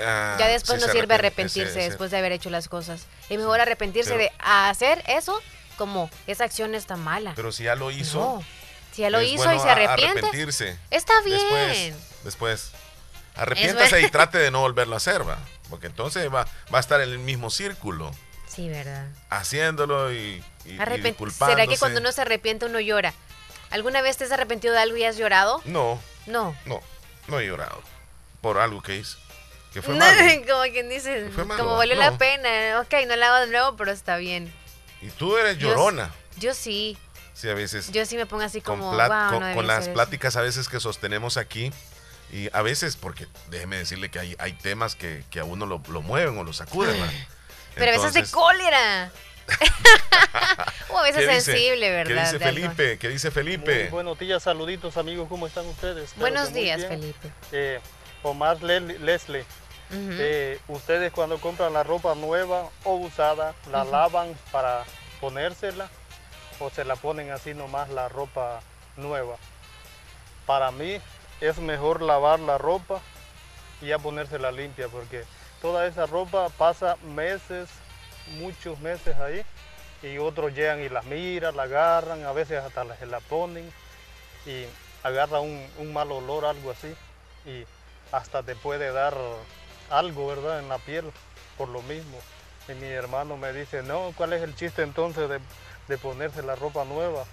Ah, ya después sí no sirve arrepentirse después de haber hecho las cosas. Es mejor arrepentirse Pero- de hacer eso como esa acción está mala. Pero si ya lo hizo. No. Si ya lo hizo bueno y se arrepiente, arrepentirse. está bien. Después, después. Arrepiéntase bueno. y trate de no volverlo a hacer, va. Porque entonces va, va a estar en el mismo círculo. Sí, verdad. Haciéndolo y, y, y Arrepent- disculpándose. ¿Será que cuando uno se arrepiente uno llora? ¿Alguna vez te has arrepentido de algo y has llorado? No, No. no, no he llorado. Por algo que hice. Que fue No, malo. como quien dice, como valió no. la pena. Ok, no la hago de nuevo, pero está bien. Y tú eres llorona. Yo sí, Sí, a veces. yo sí me pongo así como, wow, con, no debí con las hacer eso". pláticas a veces que sostenemos aquí. Y a veces, porque déjeme decirle que hay, hay temas que, que a uno lo, lo mueven o lo sacuden. Pero a veces de cólera. o a veces sensible, ¿verdad? ¿Qué dice. Felipe? ¿Qué dice Felipe? Muy buenos días, saluditos amigos, ¿cómo están ustedes? Espero Buenos días. Felipe. Eh, Omar Le- Leslie, eh, ustedes cuando compran la ropa nueva o usada, ¿la lavan para ponérsela o se la ponen así nomás la ropa nueva? Para mí es mejor lavar la ropa y ya ponérsela limpia porque toda esa ropa pasa meses, muchos meses ahí y otros llegan y la miran, la agarran, a veces hasta se la ponen y agarra un, un mal olor, algo así, y hasta te puede dar algo, ¿verdad?, en la piel por lo mismo. Y mi hermano me dice, no, ¿cuál es el chiste entonces de, de ponerse la ropa nueva?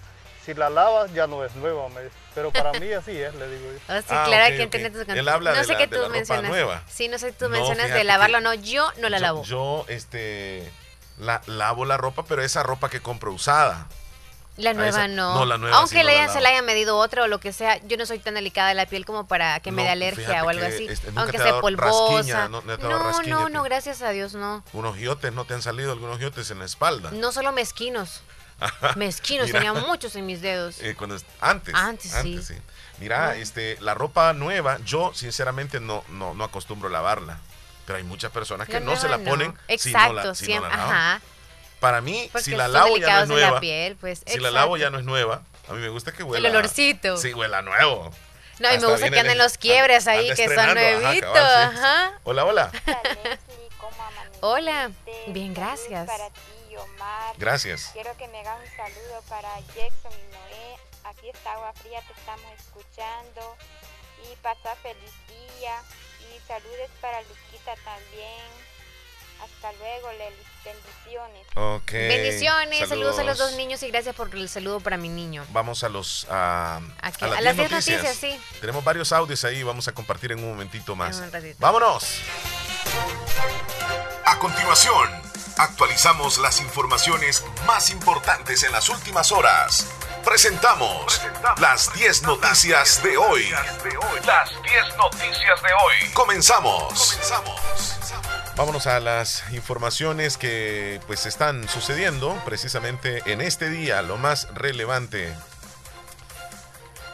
Si la lavas ya no es nueva, me dice. Pero para mí así es, le digo yo. Oh, sí, Ah, claro ok, que ok. entiende tus Él habla No de sé la- qué de tú la ropa mencionas. nueva. Sí, no sé, tú No, mencionas de lavarlo que no. Yo no la yo- lavo. Yo, este, la, lavo la ropa, pero esa ropa que compro usada. La a nueva no. no, la nueva Aunque sí no le la hayan- se la hayan medido otra o lo que sea, yo no soy tan delicada de la piel como para que me No, dé alergia fíjate o algo que, así. este, Aunque sea polvosa. rasquiña, no- no no, gracias a Dios, no. Unos giotes, ¿no te han salido algunos giotes en la espalda? No solo mezquinos. Mezquinos, Mira. tenía muchos en mis dedos. Eh, cuando es- antes. Antes, sí. Mira, Ah. este, la ropa nueva, yo sinceramente no, no, no acostumbro lavarla. Pero hay muchas personas que La no se la ponen si Exacto, no la, si no siempre, la lavan. ajá. Para mí, Porque si la lavo ya no es la nueva. piel, pues, si la lavo ya no es nueva. A mí me gusta que huela. olorcito. Sí, huela nuevo. No, y me gusta que anden de- los quiebres ahí, que son ajá, nuevitos. sí. Ajá. Hola, hola. Hola, bien, gracias. Para ti, Omar. Gracias. Quiero que me hagas un saludo para Jackson y Noé. Aquí está Agua Fría, te estamos escuchando. Y pasa feliz día. Y saludes para Luquita también. Hasta luego, Leli. Bendiciones. Ok. Bendiciones, saludos. a los dos niños y gracias por el saludo para mi niño. Vamos a los a, ¿A las A las 10 10 noticias, sí. Tenemos varios audios ahí, vamos a compartir en un momentito más. En un ratito. Vámonos. A continuación, actualizamos las informaciones más importantes en las últimas horas. Presentamos las 10 noticias de hoy. Las 10 noticias de hoy. Comenzamos. Vámonos a las informaciones que pues están sucediendo precisamente en este día, lo más relevante.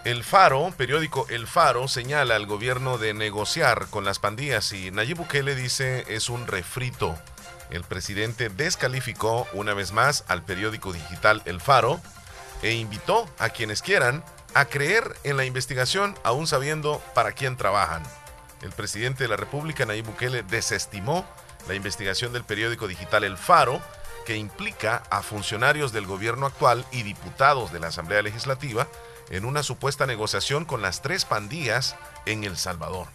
El Faro, periódico El Faro, señala al gobierno de negociar con las pandillas y Nayib Bukele dice es un refrito. El presidente descalificó una vez más al periódico digital El Faro e invitó a quienes quieran a creer en la investigación aún sabiendo para quién trabajan. El presidente de la República, Nayib Bukele, desestimó la investigación del periódico digital El Faro, que implica a funcionarios del gobierno actual y diputados de la Asamblea Legislativa en una supuesta negociación con las tres pandillas en El Salvador.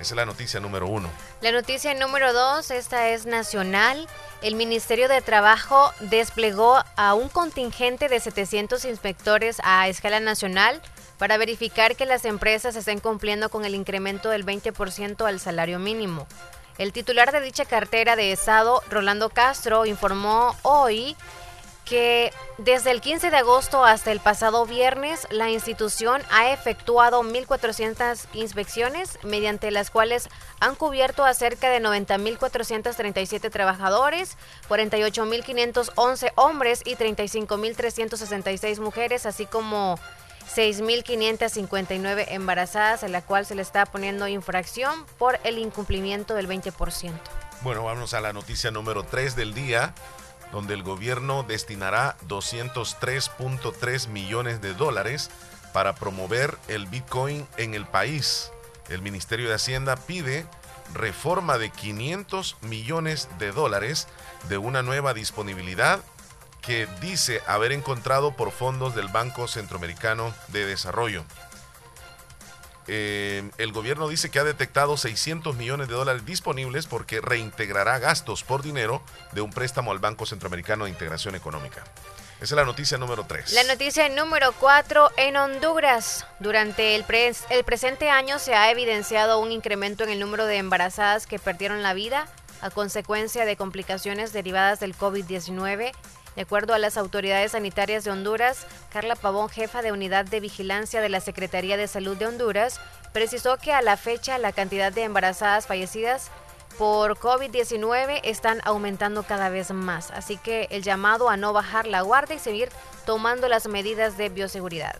Esa es la noticia número uno. La noticia número dos, esta es nacional. El Ministerio de Trabajo desplegó a un contingente de 700 inspectores a escala nacional para verificar que las empresas estén cumpliendo con el incremento del 20% al salario mínimo. El titular de dicha cartera de Estado, Rolando Castro, informó hoy que desde el 15 de agosto hasta el pasado viernes, la institución ha efectuado 1.400 inspecciones, mediante las cuales han cubierto a cerca de 90.437 trabajadores, 48.511 hombres y 35.366 mujeres, así como 6.559 embarazadas, a la cual se le está poniendo infracción por el incumplimiento del 20%. Bueno, vamos a la noticia número 3 del día donde el gobierno destinará 203.3 millones de dólares para promover el Bitcoin en el país. El Ministerio de Hacienda pide reforma de 500 millones de dólares de una nueva disponibilidad que dice haber encontrado por fondos del Banco Centroamericano de Desarrollo. Eh, el gobierno dice que ha detectado 600 millones de dólares disponibles porque reintegrará gastos por dinero de un préstamo al Banco Centroamericano de Integración Económica. Esa es la noticia número 3. La noticia número 4 en Honduras. Durante el, el presente año se ha evidenciado un incremento en el número de embarazadas que perdieron la vida a consecuencia de complicaciones derivadas del COVID-19 de acuerdo a las autoridades sanitarias de Honduras, Carla Pavón, jefa de unidad de vigilancia de la Secretaría de Salud de Honduras, precisó que a la fecha la cantidad de embarazadas fallecidas por COVID-19 están aumentando cada vez más. Así que el llamado a no bajar la guardia y seguir tomando las medidas de bioseguridad.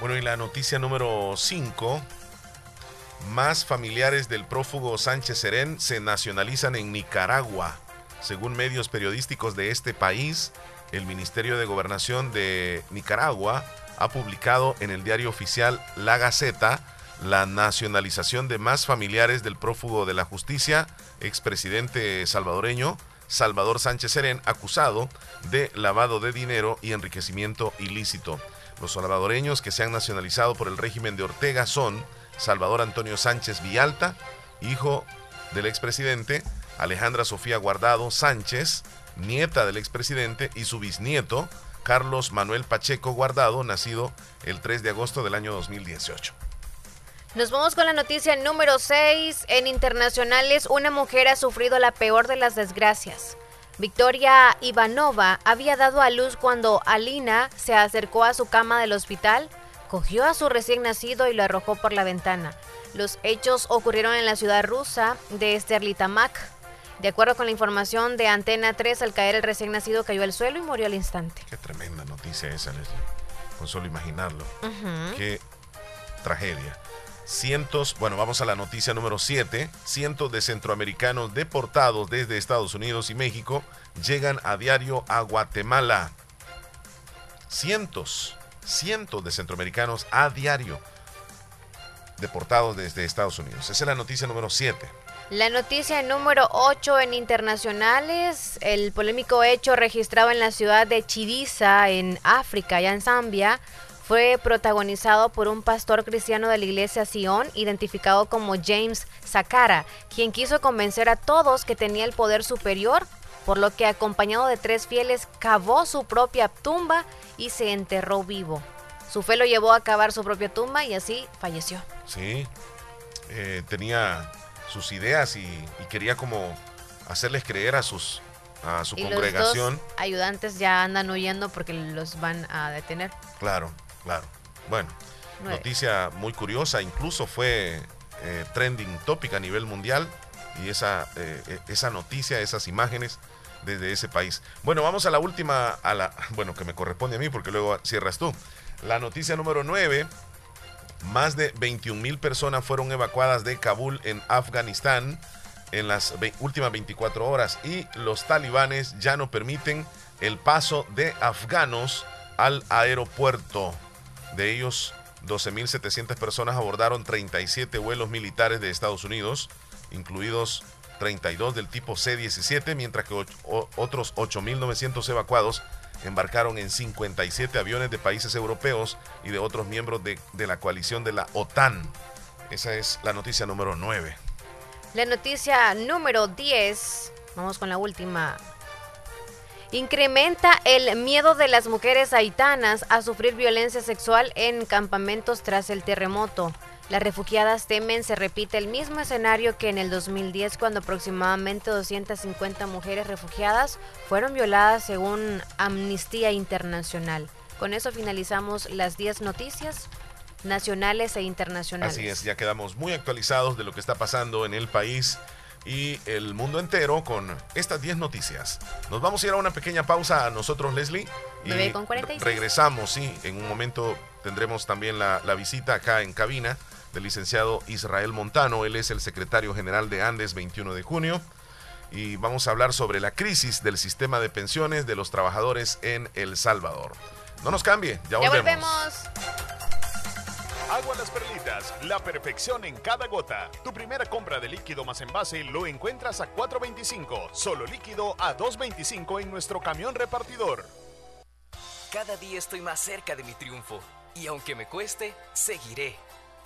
Bueno, y la noticia número 5. Más familiares del prófugo Sánchez Serén se nacionalizan en Nicaragua. Según medios periodísticos de este país, el Ministerio de Gobernación de Nicaragua ha publicado en el diario oficial La Gaceta la nacionalización de más familiares del prófugo de la justicia, expresidente salvadoreño Salvador Sánchez Serén, acusado de lavado de dinero y enriquecimiento ilícito. Los salvadoreños que se han nacionalizado por el régimen de Ortega son Salvador Antonio Sánchez Villalta, hijo del expresidente, Alejandra Sofía Guardado Sánchez, nieta del expresidente, y su bisnieto, Carlos Manuel Pacheco Guardado, nacido el 3 de agosto del año 2018. Nos vamos con la noticia número 6. En internacionales, una mujer ha sufrido la peor de las desgracias. Victoria Ivanova había dado a luz cuando Alina se acercó a su cama del hospital, cogió a su recién nacido y lo arrojó por la ventana. Los hechos ocurrieron en la ciudad rusa de Sterlitamak, de acuerdo con la información de Antena 3, al caer el recién nacido cayó al suelo y murió al instante. Qué tremenda noticia esa, Leslie. Con solo imaginarlo. Qué tragedia. Cientos, bueno, vamos a la noticia número 7. Cientos de centroamericanos deportados desde Estados Unidos y México llegan a diario a Guatemala. Cientos, cientos de centroamericanos a diario deportados desde Estados Unidos. Esa es la noticia número 7. La noticia número 8 en internacionales, el polémico hecho registrado en la ciudad de Chidiza, en África, ya en Zambia, fue protagonizado por un pastor cristiano de la iglesia Sion, identificado como James Sakara, quien quiso convencer a todos que tenía el poder superior, por lo que acompañado de tres fieles cavó su propia tumba y se enterró vivo. Su fe lo llevó a cavar su propia tumba y así falleció. Sí, eh, tenía sus ideas y, quería como hacerles creer a sus a su congregación. Los ayudantes ya andan huyendo porque los van a detener. Claro, claro. Bueno, noticia muy curiosa, incluso fue eh, trending topic a nivel mundial y esa, eh, e, esa noticia, esas imágenes desde ese país. Bueno, vamos a la última, a la, bueno, que me corresponde a mí porque luego cierras tú. La noticia número 9 más de 21 mil personas fueron evacuadas de Kabul en Afganistán en las últimas 24 horas y los talibanes ya no permiten el paso de afganos al aeropuerto. De ellos, 12.700 personas abordaron 37 vuelos militares de Estados Unidos, incluidos 32 del tipo C-17, mientras que otros 8.900 evacuados embarcaron en 57 aviones de países europeos y de otros miembros de, la coalición de la OTAN. Esa es la noticia número 9. La noticia número 10, vamos con la última. Incrementa el miedo de las mujeres haitanas a sufrir violencia sexual en campamentos tras el terremoto. Las refugiadas temen se repite el mismo escenario que en el 2010 cuando aproximadamente 250 mujeres refugiadas fueron violadas según Amnistía Internacional. Con eso finalizamos las 10 noticias nacionales e internacionales. Así es, ya quedamos muy actualizados de lo que está pasando en el país y el mundo entero con estas 10 noticias. Nos vamos a ir a una pequeña pausa a nosotros, Leslie. Y con 46. regresamos, sí. En un momento tendremos también la, la visita acá en cabina del licenciado Israel Montano. Él es el secretario general de Andes 21 de junio. Y vamos a hablar sobre la crisis del sistema de pensiones de los trabajadores en El Salvador. No nos cambie, ya, Ya volvemos. volvemos. Agua Las Perlitas, la perfección en cada gota. Tu primera compra de líquido más envase lo encuentras a 4.25, solo líquido a 2.25 en nuestro camión repartidor. Cada día estoy más cerca de mi triunfo y aunque me cueste, seguiré.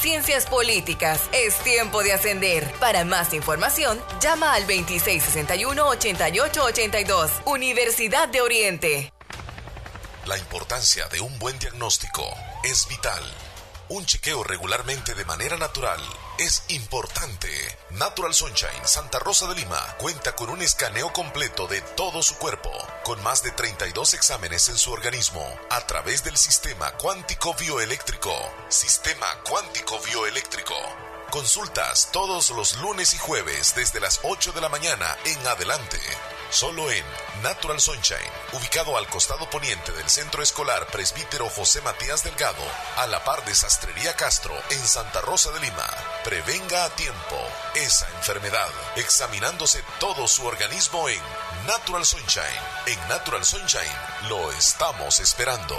Ciencias Políticas. Es tiempo de ascender. Para más información, llama al 2661-8882. Universidad de Oriente. La importancia de un buen diagnóstico es vital. Un chequeo regularmente de manera natural es importante. Natural Sunshine Santa Rosa de Lima cuenta con un escaneo completo de todo su cuerpo, con más de 32 exámenes en su organismo, a través del sistema cuántico bioeléctrico. Sistema cuántico bioeléctrico. Consultas todos los lunes y jueves desde las 8 de la mañana en adelante. Solo en Natural Sunshine, ubicado al costado poniente del Centro Escolar Presbítero José Matías Delgado, a la par de Sastrería Castro en Santa Rosa de Lima. Prevenga a tiempo esa enfermedad, examinándose todo su organismo en Natural Sunshine. En Natural Sunshine lo estamos esperando.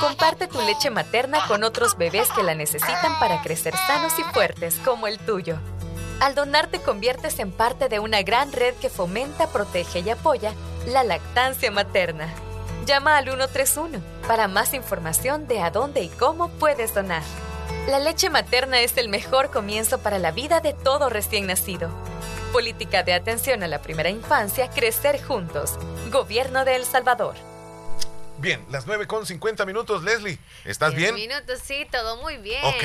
Comparte tu leche materna con otros bebés que la necesitan para crecer sanos y fuertes como el tuyo. Al donar te conviertes en parte de una gran red que fomenta, protege y apoya la lactancia materna. Llama al 131 para más información de a dónde y cómo puedes donar. La leche materna es el mejor comienzo para la vida de todo recién nacido. Política de atención a la primera infancia, crecer juntos. Gobierno de El Salvador. Bien, las 9 con 50 minutos, Leslie. ¿Estás bien? minutos, sí, todo muy bien. Ok.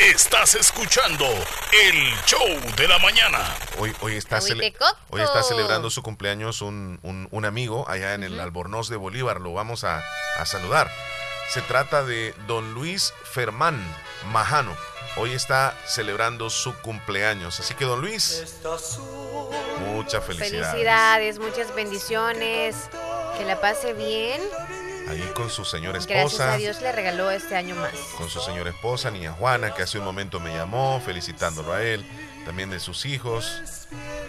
Estás escuchando el show de la mañana. Hoy, hoy, está, cele- Huitecoco. hoy está celebrando su cumpleaños un, un- un amigo allá en el Albornoz de Bolívar. Lo vamos a, a saludar. Se trata de don Luis Fermán Majano. Hoy está celebrando su cumpleaños. Así que, don Luis, muchas felicidades. Felicidades, muchas bendiciones. Que la pase bien. Ahí con su señora Gracias esposa. a Dios le regaló este año más. con su señora esposa, niña Juana, que hace un momento me llamó, felicitándolo a él, también de sus hijos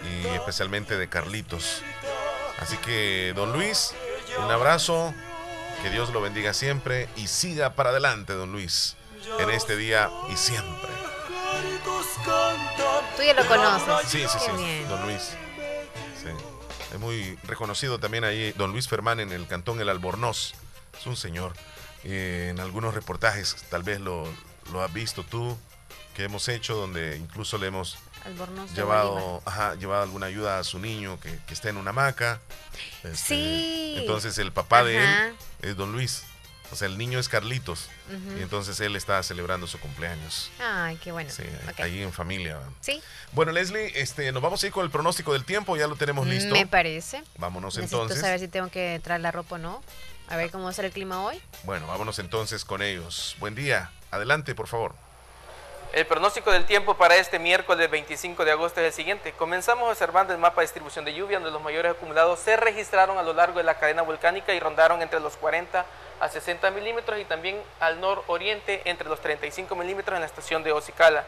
y especialmente de Carlitos. Así que, don Luis, un abrazo, que Dios lo bendiga siempre y siga para adelante, don Luis, en este día y siempre. Tú ya lo conoces. Sí, sí, Qué sí, bien. don Luis. Sí. Es muy reconocido también ahí, don Luis Fermán en el cantón El Albornoz. Es un señor. Eh, en algunos reportajes, tal vez lo, lo has visto tú, que hemos hecho, donde incluso le hemos Albornoz llevado, ajá, llevado alguna ayuda a su niño que, que está en una hamaca. Este, Sí. Entonces el papá de él es don Luis. O sea, el niño es Carlitos. Y entonces él está celebrando su cumpleaños. Ay, qué bueno. Sí, ahí en familia. Sí, Bueno, Leslie, este, nos vamos a ir con el pronóstico del tiempo, ya lo tenemos listo. me parece. Vámonos Necesito entonces. saber si tengo que traer la ropa o no. A ver cómo va a ser el clima hoy. Bueno, vámonos entonces con ellos. Buen día. Adelante, por favor. El pronóstico del tiempo para este miércoles 25 de agosto es el siguiente. Comenzamos observando el mapa de distribución de lluvia, donde los mayores acumulados se registraron a lo largo de la cadena volcánica y rondaron entre los 40 a 60 milímetros y también al nororiente entre los 35 milímetros en la estación de Ocicala.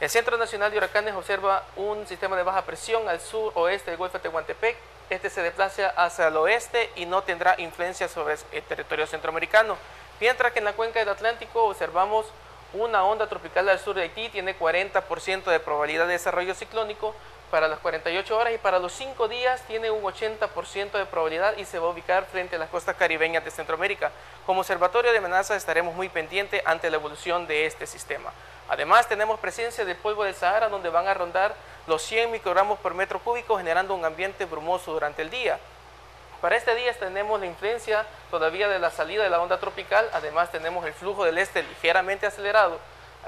El Centro Nacional de Huracanes observa un sistema de baja presión al sur-oeste del Golfo de Tehuantepec. Este se desplaza hacia el oeste y no tendrá influencia sobre el territorio centroamericano. Mientras que en la cuenca del Atlántico observamos una onda tropical al sur de Haití, tiene 40% de probabilidad de desarrollo ciclónico para las 48 horas y para los 5 días tiene un 80% de probabilidad y se va a ubicar frente a las costas caribeñas de Centroamérica. Como observatorio de amenazas estaremos muy pendientes ante la evolución de este sistema. Además tenemos presencia del polvo del Sahara donde van a rondar los 100 microgramos por metro cúbico generando un ambiente brumoso durante el día. Para este día tenemos la influencia todavía de la salida de la onda tropical, además tenemos el flujo del este ligeramente acelerado,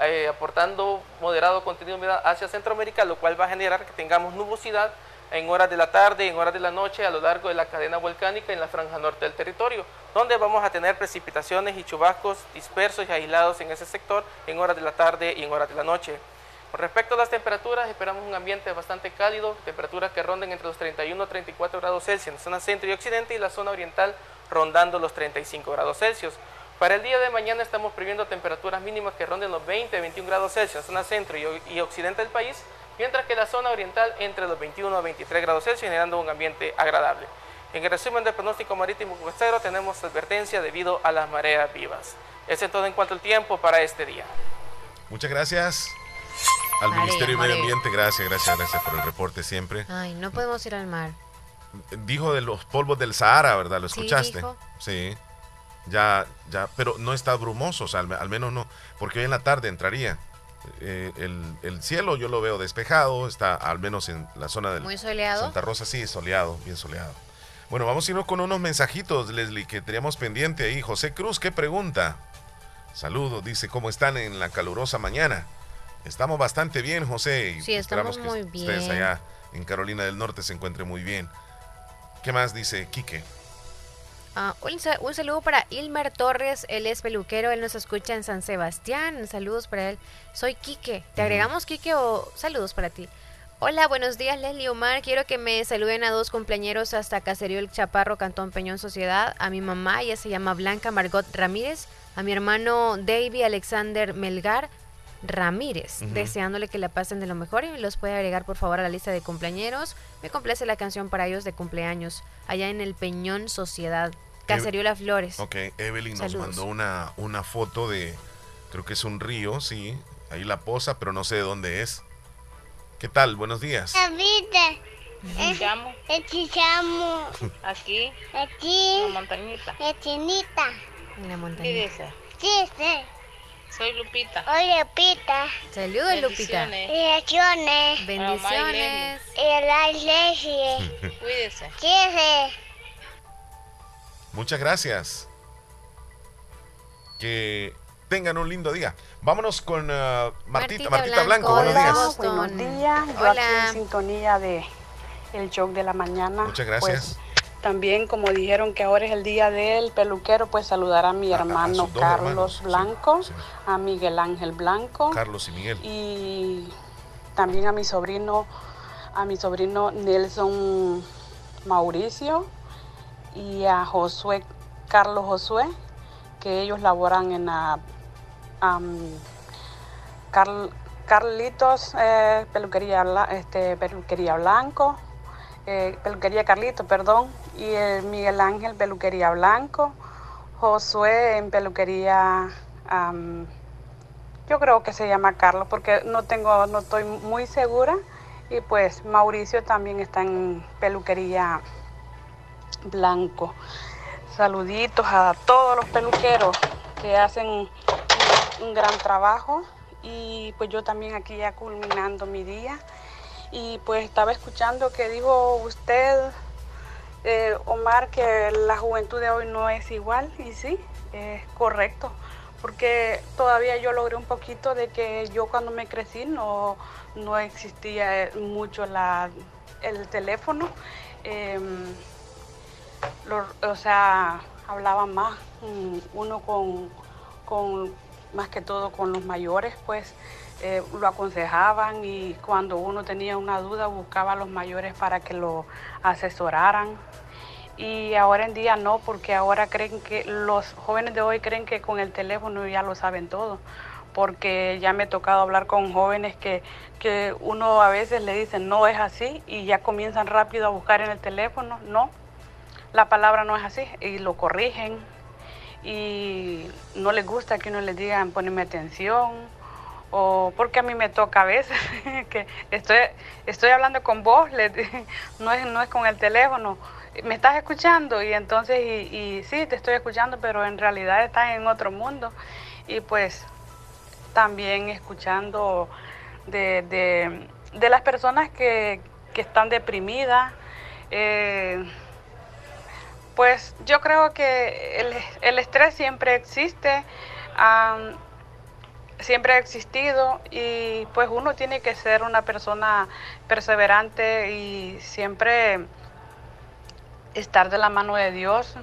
eh, aportando moderado contenido humedad hacia Centroamérica, lo cual va a generar que tengamos nubosidad en horas de la tarde en horas de la noche a lo largo de la cadena volcánica en la franja norte del territorio, donde vamos a tener precipitaciones y chubascos dispersos y aislados en ese sector en horas de la tarde y en horas de la noche. Con respecto a las temperaturas, esperamos un ambiente bastante cálido, temperaturas que ronden entre los 31 a 34 grados Celsius en la zona centro y occidente y la zona oriental rondando los 35 grados Celsius. Para el día de mañana estamos previendo temperaturas mínimas que ronden los 20 a 21 grados Celsius en la zona centro y, y occidente del país, mientras que la zona oriental entre los 21 a 23 grados Celsius generando un ambiente agradable. En el resumen del pronóstico marítimo costero tenemos advertencia debido a las mareas vivas. Eso es todo en cuanto al tiempo para este día. Muchas gracias al Ministerio de Medio. Ambiente. Gracias, gracias, gracias por el reporte siempre. Ay, no podemos ir al mar. Dijo de los polvos del Sahara, ¿verdad? ¿Lo Sí, escuchaste? dijo. Sí. Ya, ya, pero no está brumoso, o sea, al, al menos no, porque hoy en la tarde entraría. Eh, el, el cielo yo lo veo despejado, está al menos en la zona del Muy soleado. Santa Rosa, sí, soleado, bien soleado. Bueno, vamos a irnos con unos mensajitos, Leslie, que teníamos pendiente ahí. José Cruz, ¿qué pregunta? Saludos, dice, ¿cómo están en la calurosa mañana? Estamos bastante bien, José. y Sí, estamos esperamos muy que ustedes bien. allá en Carolina del Norte se encuentren muy bien. ¿Qué más dice Quique? Un, sa- un saludo para Ilmer Torres, él es peluquero, él nos escucha en San Sebastián. Saludos para él. Soy Quique. ¿Te agregamos Quique o saludos para ti? Hola, buenos días, Leslie Omar. Quiero que me saluden a dos compañeros hasta Caserío El Chaparro, Cantón Peñón Sociedad. A mi mamá, ella se llama Blanca Margot Ramírez. A mi hermano Davy Alexander Melgar Ramírez. Deseándole que la pasen de lo mejor y los puede agregar por favor a la lista de cumpleañeros. Me complace la canción para ellos de cumpleaños. Allá en el Peñón Sociedad. Caserío Las Flores. Ok, Evelyn nos mandó una, una foto de, creo que es un río, sí, ahí la posa, pero no sé de dónde es. ¿Qué tal? Buenos días. David, el chichamo, Aquí, aquí, en la montañita. la chinita, En la montaña. ¿Qué dice? sí, sí, Soy Lupita. oye, pita, Saludos, Lupita. Bendiciones. Bendiciones. y la iglesia, Cuídese. Muchas gracias. Que tengan un lindo día. Vámonos con uh, Martita, Martita, Blanco. Buenos días. Buenos días. Yo aquí en sintonía de el show de la mañana. Muchas gracias. Pues, también, como dijeron que ahora es el día del peluquero, pues saludar a mi hermano Carlos Blanco, a Miguel Ángel Blanco. Carlos y Miguel. Y también a mi sobrino, a mi sobrino Nelson Mauricio y a Josué, Carlos Josué, que ellos laboran en la Carlitos eh, peluquería, este, peluquería Blanco, eh, peluquería Carlito, perdón, y el Miguel Ángel peluquería Blanco, Josué en peluquería, yo creo que se llama Carlos porque no tengo, no estoy muy segura, y pues Mauricio también está en peluquería Blanco. Saluditos a todos los peluqueros que hacen un gran trabajo y pues yo también aquí ya culminando mi día y pues estaba escuchando que dijo usted, eh, Omar, que la juventud de hoy no es igual y sí, es correcto, porque todavía yo logré un poquito de que yo cuando me crecí no, no existía mucho la, el teléfono, em, o sea, hablaba más mm, uno con, con más que todo con los mayores, pues eh, lo aconsejaban y cuando uno tenía una duda buscaba a los mayores para que lo asesoraran. Y ahora en día no, porque ahora creen que los jóvenes de hoy creen que con el teléfono ya lo saben todo, porque ya me he tocado hablar con jóvenes que, que uno a veces le dice no es así y ya comienzan rápido a buscar en el teléfono, no, la palabra no es así y lo corrigen. Y no les gusta que uno les diga ponerme atención o porque a mí me toca a veces que estoy, estoy hablando con vos, no, es, no es con el teléfono, me estás escuchando y entonces, y, sí, te estoy escuchando, pero en realidad estás en otro mundo y pues también escuchando de, de, de las personas que, que están deprimidas. Eh, pues yo creo que el, estrés siempre existe, siempre ha existido y pues uno tiene que ser una persona perseverante y siempre estar de la mano de Dios,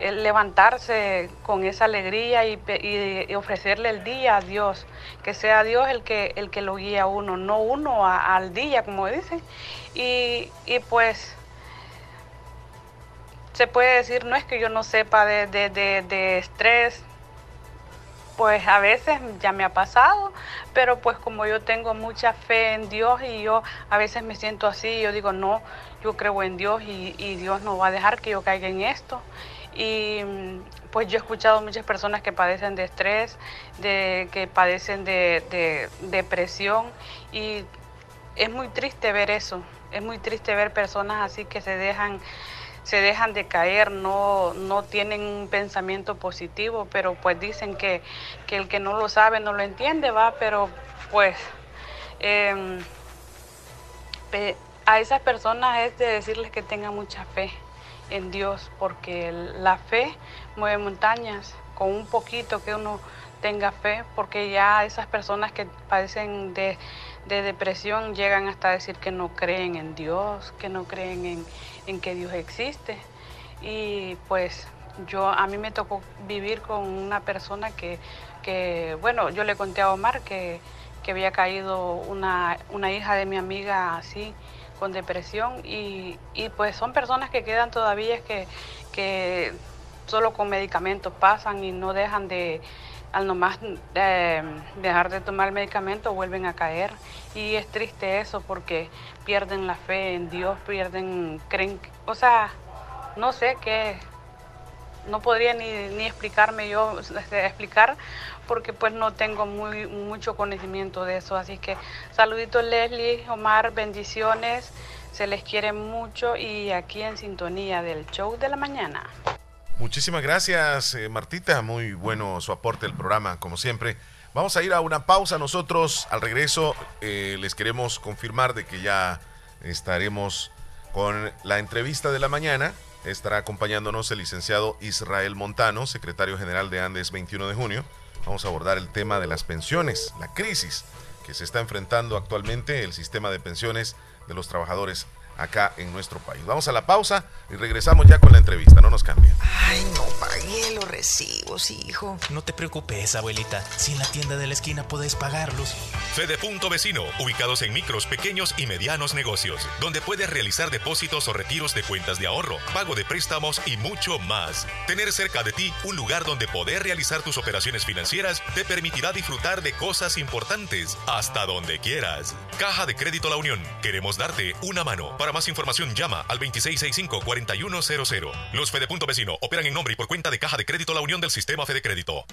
levantarse con esa alegría y, ofrecerle el día a Dios, que sea Dios el que, el que lo guíe a uno, no uno al día, como dicen. Y, y pues se puede decir, no es que yo no sepa de, de, estrés, pues a veces ya me ha pasado, pero pues como yo tengo mucha fe en Dios y yo a veces me siento así, yo digo, no, yo creo en Dios y, Dios no va a dejar que yo caiga en esto. Y pues yo he escuchado muchas personas que padecen de estrés, de, que padecen de, de depresión y es muy triste ver eso, es muy triste ver personas así que se dejan se dejan de caer, no, no tienen un pensamiento positivo, pero pues dicen que, el que no lo sabe no lo entiende, va, pero pues em, a esas personas es de decirles que tengan mucha fe en Dios, porque la fe mueve montañas, con un poquito que uno tenga fe, porque ya esas personas que padecen de, de depresión llegan hasta decir que no creen en Dios, que no creen en, en que Dios existe. Y pues yo a mí me tocó vivir con una persona que, que bueno, yo le conté a Omar que, que había caído una, una, hija de mi amiga así, con depresión, y, y, pues son personas que quedan todavía que, que solo con medicamentos pasan y no dejan de, al nomás eh, dejar de tomar medicamentos vuelven a caer. Y es triste eso porque pierden la fe en Dios, pierden, creen, o sea, no sé qué, no podría ni, ni explicarme yo, este, explicar, porque pues no tengo muy, mucho conocimiento de eso. Así que saluditos Leslie, Omar, bendiciones, se les quiere mucho y aquí en sintonía del show de la mañana. Muchísimas gracias, eh, Martita. Muy bueno su aporte al programa, como siempre. Vamos a ir a una pausa. Nosotros, al regreso, eh, les queremos confirmar de que ya estaremos con la entrevista de la mañana estará acompañándonos el licenciado Israel Montano, secretario general de Andes 21 de junio. Vamos a abordar el tema de las pensiones, la crisis que se está enfrentando actualmente el sistema de pensiones de los trabajadores acá en nuestro país. Vamos a la pausa y regresamos ya con la entrevista, no nos cambien. Ay, no pagué los recibos, hijo. No te preocupes, abuelita. Si en la tienda de la esquina puedes pagarlos. Fede Punto Vecino, ubicados en micros, pequeños y medianos negocios, donde puedes realizar depósitos o retiros de cuentas de ahorro, pago de préstamos y mucho más. Tener cerca de ti un lugar donde poder realizar tus operaciones financieras te permitirá disfrutar de cosas importantes hasta donde quieras. Caja de Crédito La Unión, queremos darte una mano. Para más información llama al 2665-4100. Los Fede Punto Vecino operan en nombre y por cuenta de Caja de Crédito La Unión del Sistema Fede Crédito.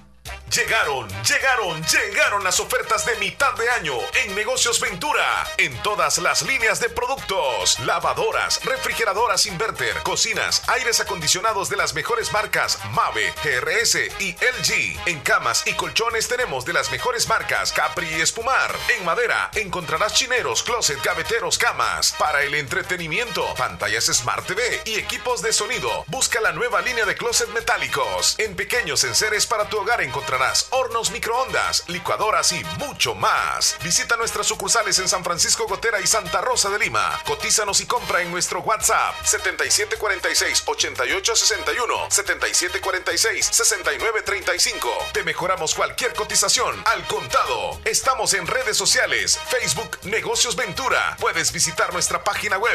Llegaron, llegaron, llegaron las ofertas de mitad de año en Negocios Ventura. En todas las líneas de productos, lavadoras, refrigeradoras inverter, cocinas, aires acondicionados de las mejores marcas Mave, GRS y LG. En camas y colchones tenemos de las mejores marcas Capri y Espumar. En madera encontrarás chineros, closet, gaveteros, camas. Para el entretenimiento, pantallas Smart TV y equipos de sonido. Busca la nueva línea de closet metálicos. En pequeños enseres para tu hogar encontrarás hornos microondas, licuadoras y mucho más. Visita nuestras sucursales en San Francisco Gotera y Santa Rosa de Lima. Cotízanos y compra en nuestro WhatsApp 7746-8861, 7746-6935. Te mejoramos cualquier cotización al contado. Estamos en redes sociales, Facebook Negocios Ventura. Puedes visitar nuestra página web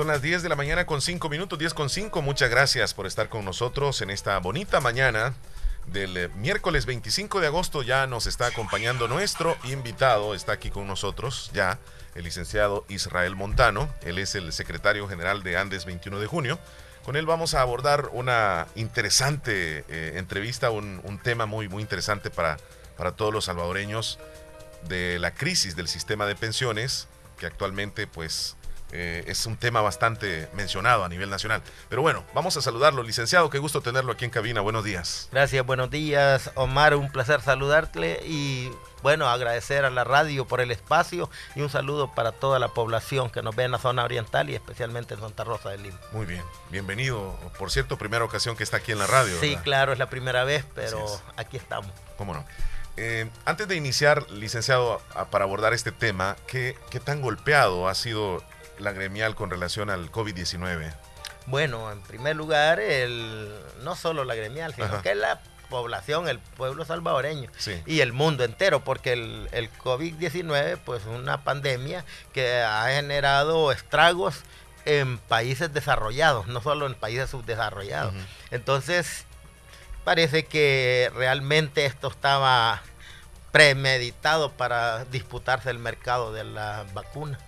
Son las 10 de la mañana con 5 minutos, 10 con 5. Muchas gracias por estar con nosotros en esta bonita mañana del eh, miércoles 25 de agosto. Ya nos está acompañando nuestro invitado, está aquí con nosotros ya, el licenciado Israel Montano. Él es el secretario general de Andes 21 de junio. Con él vamos a abordar una interesante eh, entrevista, un, un, tema muy, muy interesante para, para todos los salvadoreños de la crisis del sistema de pensiones, que actualmente pues eh, es un tema bastante mencionado a nivel nacional. Pero bueno, vamos a saludarlo. Licenciado, qué gusto tenerlo aquí en cabina. Buenos días. Gracias, buenos días, Omar. Un placer saludarte y bueno, agradecer a la radio por el espacio y un saludo para toda la población que nos ve en la zona oriental y especialmente en Santa Rosa de Lima. Muy bien, bienvenido. Por cierto, primera ocasión que está aquí en la radio. Sí, claro, es la primera vez, pero aquí estamos. ¿Cómo no? Eh, antes de iniciar, licenciado, para abordar este tema, ¿qué, ¿qué tan golpeado ha sido la gremial con relación al COVID-19? Bueno, en primer lugar, el, no solo la gremial, sino que la población, el pueblo salvadoreño y el mundo entero, porque el, el COVID-19 pues es una pandemia que ha generado estragos en países desarrollados, no solo en países subdesarrollados. Entonces, parece que realmente esto estaba premeditado para disputarse el mercado de la vacuna.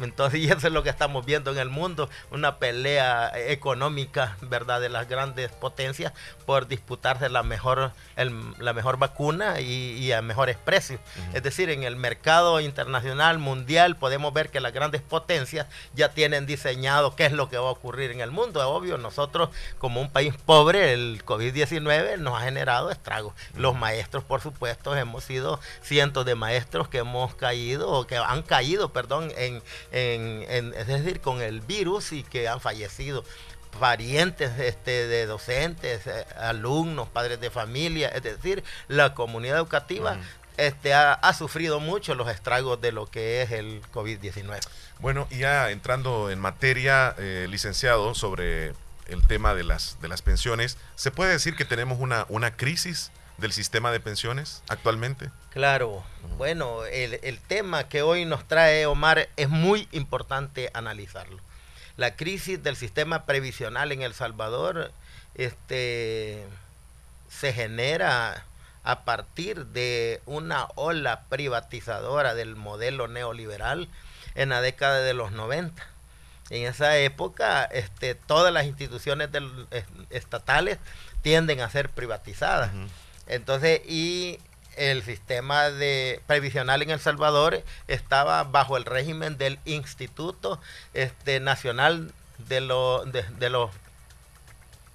Entonces, y eso es lo que estamos viendo en el mundo, una pelea económica, ¿verdad?, de las grandes potencias por disputarse la mejor, la mejor vacuna y, a mejores precios. Es decir, en el mercado internacional, mundial, podemos ver que las grandes potencias ya tienen diseñado qué es lo que va a ocurrir en el mundo. obvio, nosotros como un país pobre, el COVID-19 nos ha generado estragos. Los maestros, por supuesto, hemos sido cientos de maestros que hemos caído, o que han caído, perdón, en, en, es decir, con el virus y que han fallecido parientes este, de docentes, eh, alumnos, padres de familia, es decir, la comunidad educativa este, ha, sufrido mucho los estragos de lo que es el COVID-19. Bueno, y ya entrando en materia, eh, licenciado, sobre el tema de las, de las pensiones, ¿se puede decir que tenemos una, una crisis del sistema de pensiones actualmente? Claro, bueno, el, tema que hoy nos trae Omar es muy importante analizarlo. La crisis del sistema previsional en El Salvador este, se genera a partir de una ola privatizadora del modelo neoliberal en la década de los 90. En esa época, este, todas las instituciones estatales tienden a ser privatizadas. Entonces, y el sistema de previsional en El Salvador estaba bajo el régimen del Instituto este, Nacional de, de, los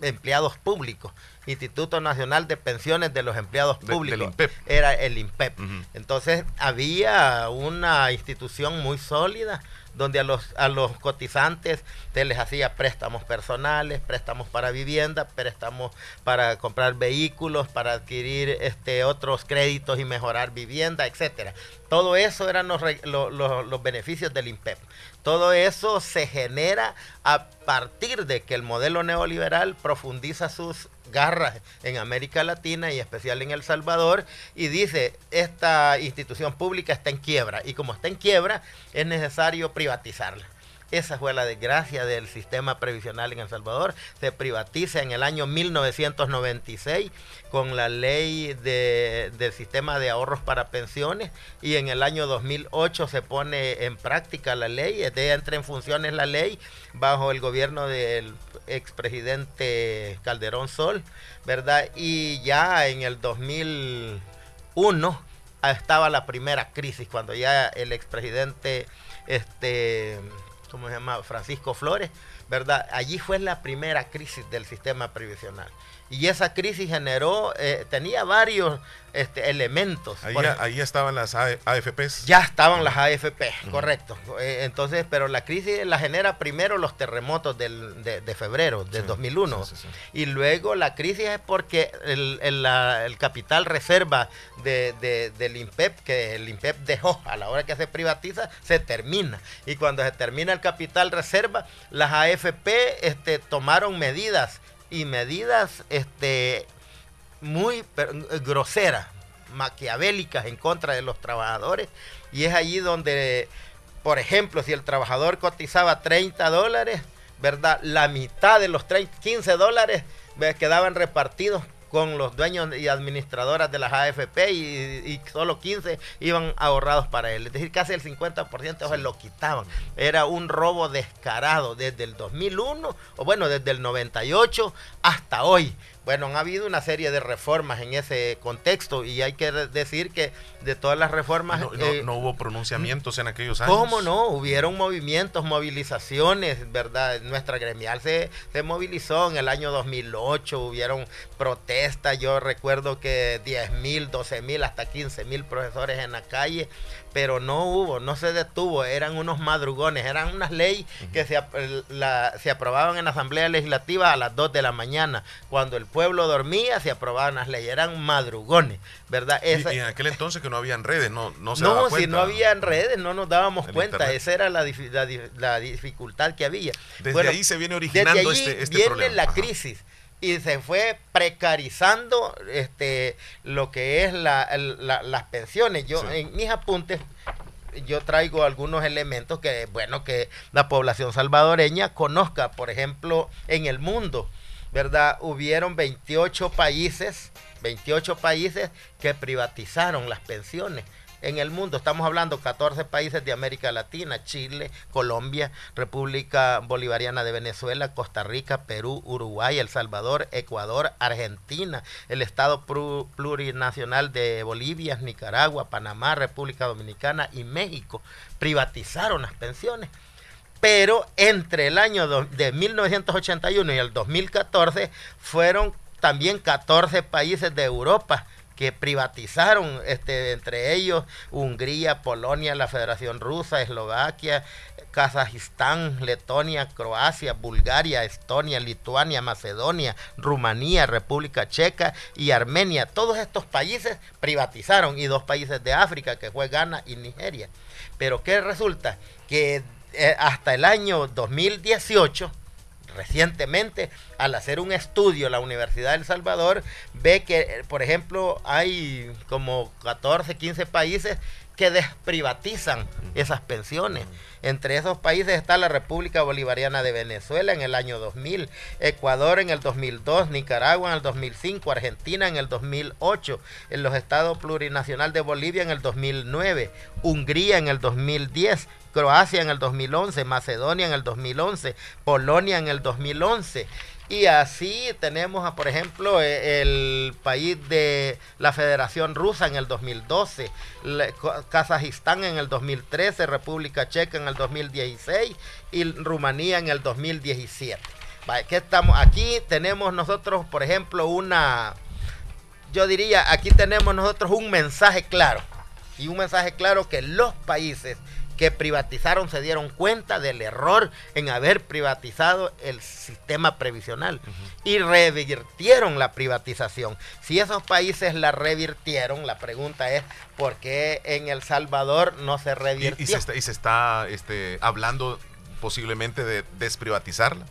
Empleados Públicos. Instituto Nacional de Pensiones de los Empleados Públicos. Era el INPEP. Entonces había una institución muy sólida donde a los, a los cotizantes se les hacía préstamos personales, préstamos para vivienda, préstamos para comprar vehículos, para adquirir este, otros créditos y mejorar vivienda, etcétera. Todo eso eran los, los, beneficios del INPEP. Todo eso se genera a partir de que el modelo neoliberal profundiza sus garras en América Latina y especial en El Salvador y dice, esta institución pública está en quiebra y como está en quiebra es necesario privatizarla. Esa fue la desgracia del sistema previsional en El Salvador. Se privatiza en el año 1996 con la ley del sistema de ahorros para pensiones y en el año 2008 se pone en práctica la ley, de entra en funciones la ley bajo el gobierno del expresidente Calderón Sol, ¿verdad? Y ya en el 2001 estaba la primera crisis cuando ya el expresidente este ¿cómo se llama? Francisco Flores, ¿verdad? Allí fue la primera crisis del sistema previsional. Y esa crisis generó, eh, tenía varios este, elementos. Ahí, estaban las AFPs. Ya estaban las AFP, correcto. Eh, entonces, pero la crisis la genera primero los terremotos de, febrero de 2001. y luego la crisis es porque el, capital reserva del INPEP, que el INPEP dejó a la hora que se privatiza, se termina. Y cuando se termina el capital reserva, las AFP este, tomaron medidas y medidas este, muy groseras, maquiavélicas en contra de los trabajadores. Y es allí donde por ejemplo, si el trabajador cotizaba 30 dólares, ¿verdad? La mitad de los 30, 15 dólares quedaban repartidos con los dueños y administradoras de las AFP y, y solo 15 iban ahorrados para él. Es decir, casi el 50% se lo quitaban. Era un robo descarado desde el 2001, o bueno, desde el 98 hasta hoy. Bueno, han habido una serie de reformas en ese contexto y hay que decir que de todas las reformas... No, no- eh, no hubo pronunciamientos en aquellos años. ¿Cómo no? Hubieron movimientos, movilizaciones, ¿verdad? Nuestra gremial se, se movilizó en el año 2008, hubieron protestas, yo recuerdo que 10 mil, 12 mil, hasta 15 mil profesores en la calle, pero no hubo, no se detuvo, eran unos madrugones, eran unas leyes que se, la- se aprobaban en la Asamblea Legislativa a las 2 de la mañana, cuando el pueblo dormía se aprobaban las leyes, eran madrugones, ¿verdad? Y, Esa- y en aquel entonces que no habían redes, no, no se no, daba si no había en redes, no nos dábamos En cuenta. internet. Esa era la, la la dificultad que había. Desde ahí se viene originando desde allí este- este viene problema. la Ajá. crisis y se fue precarizando este lo que es la- las pensiones. Yo en mis apuntes yo traigo algunos elementos que bueno que la población salvadoreña conozca, por ejemplo, en el mundo, ¿verdad? Hubieron 28 países, 28 países que privatizaron las pensiones. En el mundo. Estamos hablando 14 países de América Latina, Chile, Colombia, República Bolivariana de Venezuela, Costa Rica, Perú, Uruguay, El Salvador, Ecuador, Argentina, el Estado plurinacional de Bolivia, Nicaragua, Panamá, República Dominicana y México privatizaron las pensiones. Pero entre el año de 1981 y el 2014 fueron también 14 países de Europa que privatizaron, este, entre ellos Hungría, Polonia, la Federación Rusa, Eslovaquia, Kazajistán, Letonia, Croacia, Bulgaria, Estonia, Lituania, Macedonia, Rumanía, República Checa y Armenia. Todos estos países privatizaron y dos países de África que fue Ghana y Nigeria. Pero ¿qué resulta? Que eh, hasta el año 2018 recientemente, al hacer un estudio, la Universidad de El Salvador ve que, eh, por ejemplo, hay como 14, 15 países que desprivatizan esas pensiones. Entre esos países está la República Bolivariana de Venezuela en el año 2000, Ecuador en el 2002, Nicaragua en el 2005, Argentina en el 2008, en los estados plurinacional de Bolivia en el 2009, Hungría en el 2010, Croacia en el 2011, Macedonia en el 2011, Polonia en el 2011. Y así tenemos, a, por ejemplo, eh, el país de la Federación Rusa en el 2012, la- Co- Kazajistán en el 2013, República Checa en el 2016 y Rumanía en el 2017. Vaya, ¿qué estamos? Aquí tenemos nosotros, por ejemplo, una, yo diría, aquí tenemos nosotros un mensaje claro. Y un mensaje claro que los países que privatizaron se dieron cuenta del error en haber privatizado el sistema previsional y revirtieron la privatización. Si esos países la revirtieron, la pregunta es ¿por qué en El Salvador no se Y, revirtió? y se está, y se está, este, hablando posiblemente de desprivatizarla.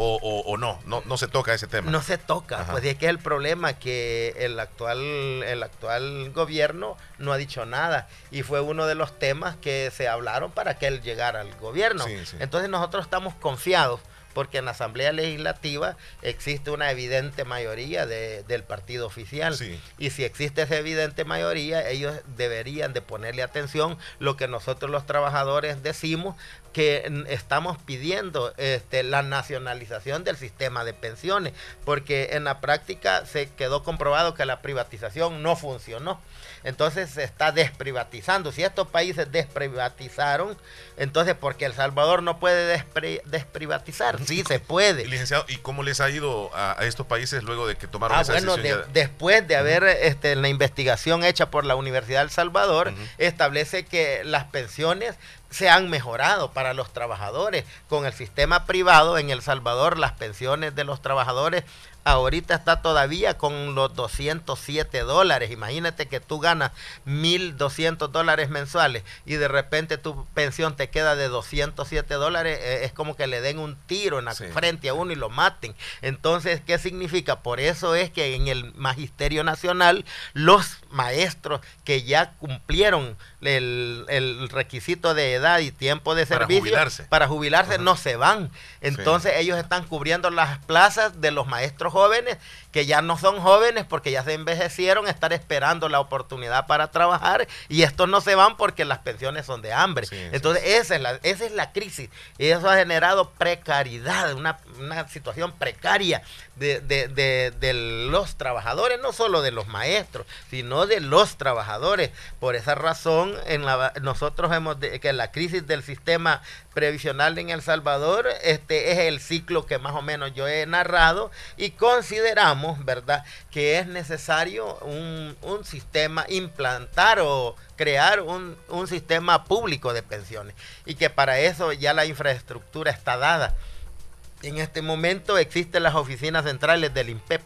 O, o- o no, no, no se toca ese tema. No se toca, Ajá. pues y es que es el problema que el actual, el actual gobierno no ha dicho nada y fue uno de los temas que se hablaron para que él llegara al gobierno. Sí, sí. Entonces nosotros estamos confiados porque en la Asamblea Legislativa existe una evidente mayoría de- del partido oficial. Sí. Y si existe esa evidente mayoría, ellos deberían de ponerle atención lo que nosotros los trabajadores decimos que estamos pidiendo este, la nacionalización del sistema de pensiones, porque en la práctica se quedó comprobado que la privatización no funcionó. Entonces se está desprivatizando. Si estos países desprivatizaron, entonces porque El Salvador no puede despri- desprivatizar, sí se puede. Licenciado, ¿y cómo les ha ido a, a estos países luego de que tomaron Ah, esa bueno, decisión? de- después de haber este, la investigación hecha por la Universidad del Salvador, establece que las pensiones se han mejorado para los trabajadores. Con el sistema privado en El Salvador, las pensiones de los trabajadores ahorita está todavía con los 207 dólares. Imagínate que tú ganas 1.200 dólares mensuales y de repente tu pensión te queda de 207 dólares. eh, es como que le den un tiro en la frente a uno y lo maten. Entonces, ¿qué significa? Por eso es que en el Magisterio Nacional los maestros que ya cumplieron el, el requisito de edad y tiempo de Para servicio jubilarse. para jubilarse no se van. Entonces ellos están cubriendo las plazas de los maestros jóvenes que ya no son jóvenes porque ya se envejecieron, estar esperando la oportunidad para trabajar y estos no se van porque las pensiones son de hambre. Entonces esa es, la, esa es la crisis y eso ha generado precariedad, una, una situación precaria de, de- de- los trabajadores, no solo de los maestros, sino de los trabajadores. Por esa razón, en la, nosotros hemos de- que la crisis del sistema previsional en El Salvador este es el ciclo que más o menos yo he narrado y consideramos, ¿verdad?, que es necesario un, un sistema, implantar o crear un, un sistema público de pensiones y que para eso ya la infraestructura está dada. En este momento existen las oficinas centrales del INPEP.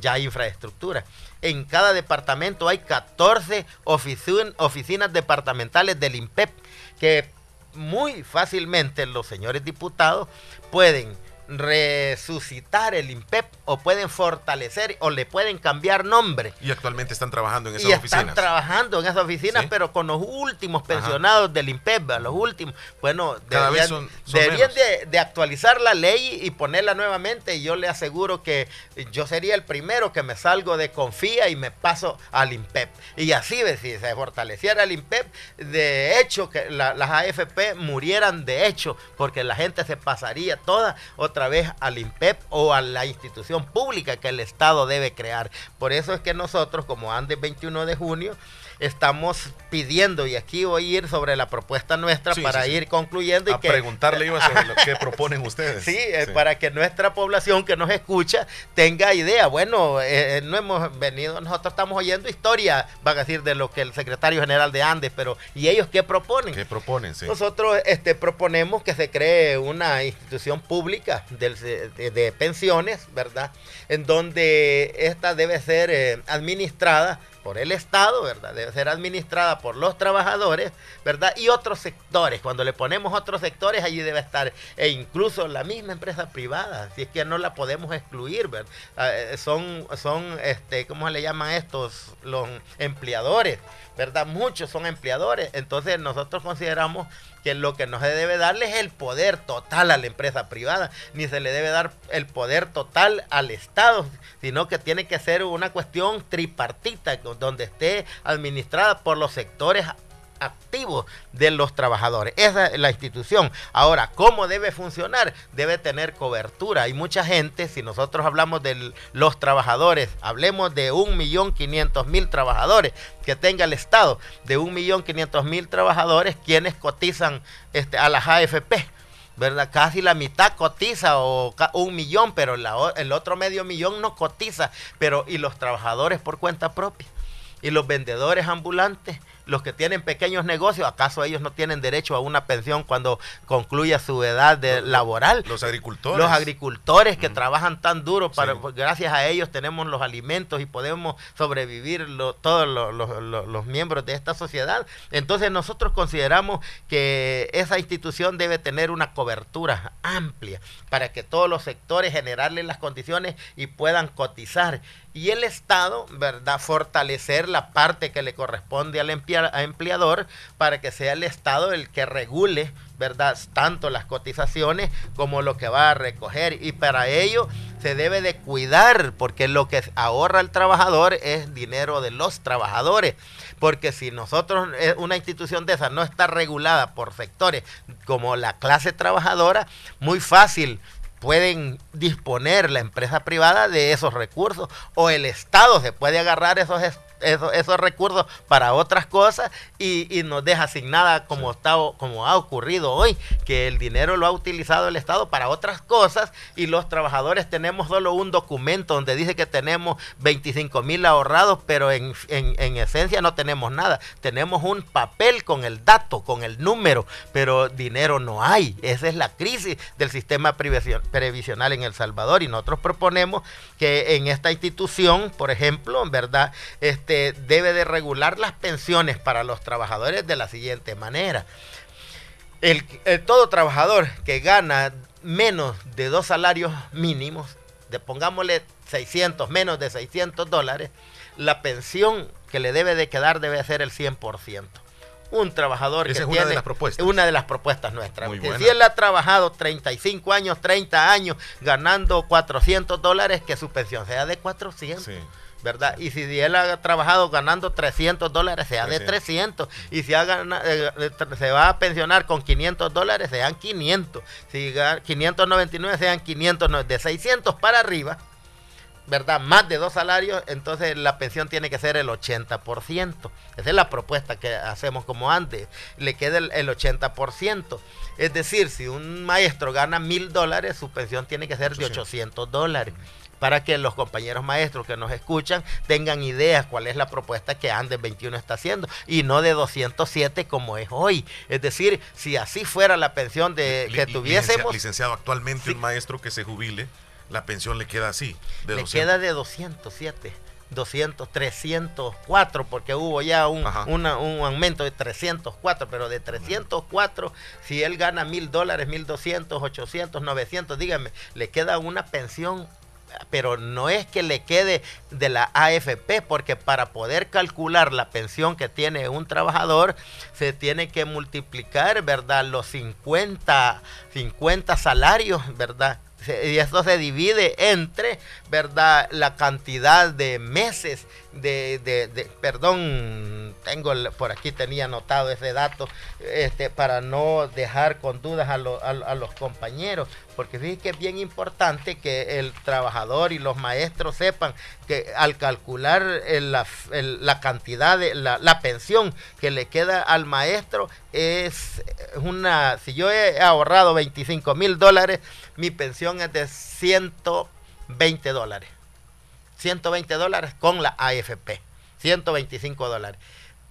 Ya hay infraestructura. En cada departamento hay 14 oficin- oficinas departamentales del INPEP que muy fácilmente los señores diputados pueden resucitar el INPEP o pueden fortalecer o le pueden cambiar nombre. Y actualmente están trabajando en esas Y están oficinas. trabajando en esas oficinas, Sí. pero con los últimos pensionados del INPEP, los últimos. Bueno, Cada vez deberían, son- son deberían de, de actualizar la ley y ponerla nuevamente. Y yo le aseguro que yo sería el primero que me salgo de Confía y me paso al INPEP. Y así, si se fortaleciera el INPEP, de hecho, que la- las AFP murieran de hecho, porque la gente se pasaría toda otra vez al INPEP o a la institución pública que el Estado debe crear. Por eso es que nosotros, como Andes 21 de junio, estamos pidiendo, y aquí voy a ir sobre la propuesta nuestra Sí, para sí, sí. ir concluyendo. A y que, preguntarle iba sobre lo que proponen ustedes. Sí, eh, Sí. para que nuestra población que nos escucha tenga idea. Bueno, eh, no hemos venido, nosotros estamos oyendo historia, van a decir, de lo que el secretario general de Andes, pero ¿y ellos qué proponen? ¿Qué proponen? Sí. Nosotros este, proponemos que se cree una institución pública del- de, de pensiones, ¿verdad? En donde esta debe ser eh, administrada por el Estado, ¿verdad? Debe ser administrada por los trabajadores, ¿verdad? Y otros sectores. Cuando le ponemos otros sectores, allí debe estar, e incluso la misma empresa privada, si es que no la podemos excluir, ¿verdad? Ah, eh, son, son, este, ¿cómo se le llaman estos? Los empleadores, ¿verdad? Muchos son empleadores. Entonces nosotros consideramos que lo que no se debe darle es el poder total a la empresa privada, ni se le debe dar el poder total al Estado, sino que tiene que ser una cuestión tripartita, donde esté administrada por los sectores activos de los trabajadores. Esa es la institución. Ahora, ¿cómo debe funcionar? Debe tener cobertura. Hay mucha gente, si nosotros hablamos de los trabajadores, hablemos de un millón quinientos mil trabajadores que tenga el Estado, de un millón quinientos mil trabajadores quienes cotizan este, a las AFP. ¿verdad? Casi la mitad cotiza o un millón, pero el otro medio millón no cotiza. Pero, ¿y los trabajadores por cuenta propia? ¿Y los vendedores ambulantes? Los que tienen pequeños negocios, ¿acaso ellos no tienen derecho a una pensión cuando concluya su edad de laboral? Los agricultores. Los agricultores que trabajan tan duro, para, pues, gracias a ellos tenemos los alimentos y podemos sobrevivir lo- todos los, los- los- los miembros de esta sociedad. Entonces nosotros consideramos que esa institución debe tener una cobertura amplia para que todos los sectores generarle las condiciones y puedan cotizar. Y el Estado, ¿verdad? Fortalecer la parte que le corresponde al empleador para que sea el Estado el que regule, ¿verdad? Tanto las cotizaciones como lo que va a recoger. Y para ello se debe de cuidar, porque lo que ahorra el trabajador es dinero de los trabajadores. Porque si nosotros, eh, una institución de esa no está regulada por sectores como la clase trabajadora, muy fácil pueden disponer la empresa privada de esos recursos o el Estado se puede agarrar esos, es- esos, esos recursos para otras cosas y, y nos deja sin nada como, está, o- como ha ocurrido hoy, que el dinero lo ha utilizado el Estado para otras cosas y los trabajadores tenemos solo un documento donde dice que tenemos 25 mil ahorrados, pero en, en, en esencia no tenemos nada. Tenemos un papel con el dato, con el número, pero dinero no hay. Esa es la crisis del sistema prevision- previsional en El Salvador y nosotros proponemos que en esta institución, por ejemplo, en verdad, este debe de regular las pensiones para los trabajadores de la siguiente manera. El, el todo trabajador que gana menos de dos salarios mínimos, de pongámosle 600, menos de 600 dólares, la pensión que le debe de quedar debe ser el 100%. un trabajador Esa que es una tiene de las propuestas. una de las propuestas nuestras. Que si él ha trabajado 35 años, 30 años, ganando 400 dólares, que su pensión sea de 400. ¿Verdad? Y si él ha trabajado ganando 300 dólares, sea de 300. Y si ha gana- eh, se va a pensionar con 500 dólares, sean 500. Si ga- 599, sean 500. no, De 600 para arriba, ¿verdad? Más de dos salarios, entonces la pensión tiene que ser el 80%. Esa es la propuesta que hacemos como antes. Le queda el, el 80%. Es decir, si un maestro gana mil dólares, su pensión tiene que ser de 800 dólares. Para que los compañeros maestros que nos escuchan tengan ideas cuál es la propuesta que Andes 21 está haciendo y no de 207 como es hoy. Es decir, si así fuera la pensión de que tuviésemos, licencia- Licenciado, actualmente un maestro que se jubile, la pensión le queda así. De le 200. queda de 207. 200, 304, porque hubo ya un, una- un aumento de 304, pero de 304, si él gana mil dólares, 1200, 800, 900, dígame, le queda una pensión, pero no es que le quede de la AFP, porque para poder calcular la pensión que tiene un trabajador, se tiene que multiplicar, ¿verdad? Los 50, 50 salarios, ¿verdad? Y esto se divide entre, ¿verdad? La cantidad de meses de, de- perdón, tengo por aquí tenía anotado ese dato, este, para no dejar con dudas a, a- los compañeros, porque fíjense que es bien importante que el trabajador y los maestros sepan que al calcular la, la cantidad de la, la pensión que le queda al maestro es una, si yo he ahorrado 25 mil dólares, mi pensión es de 120 dólares. 120 dólares con la AFP, 125 dólares.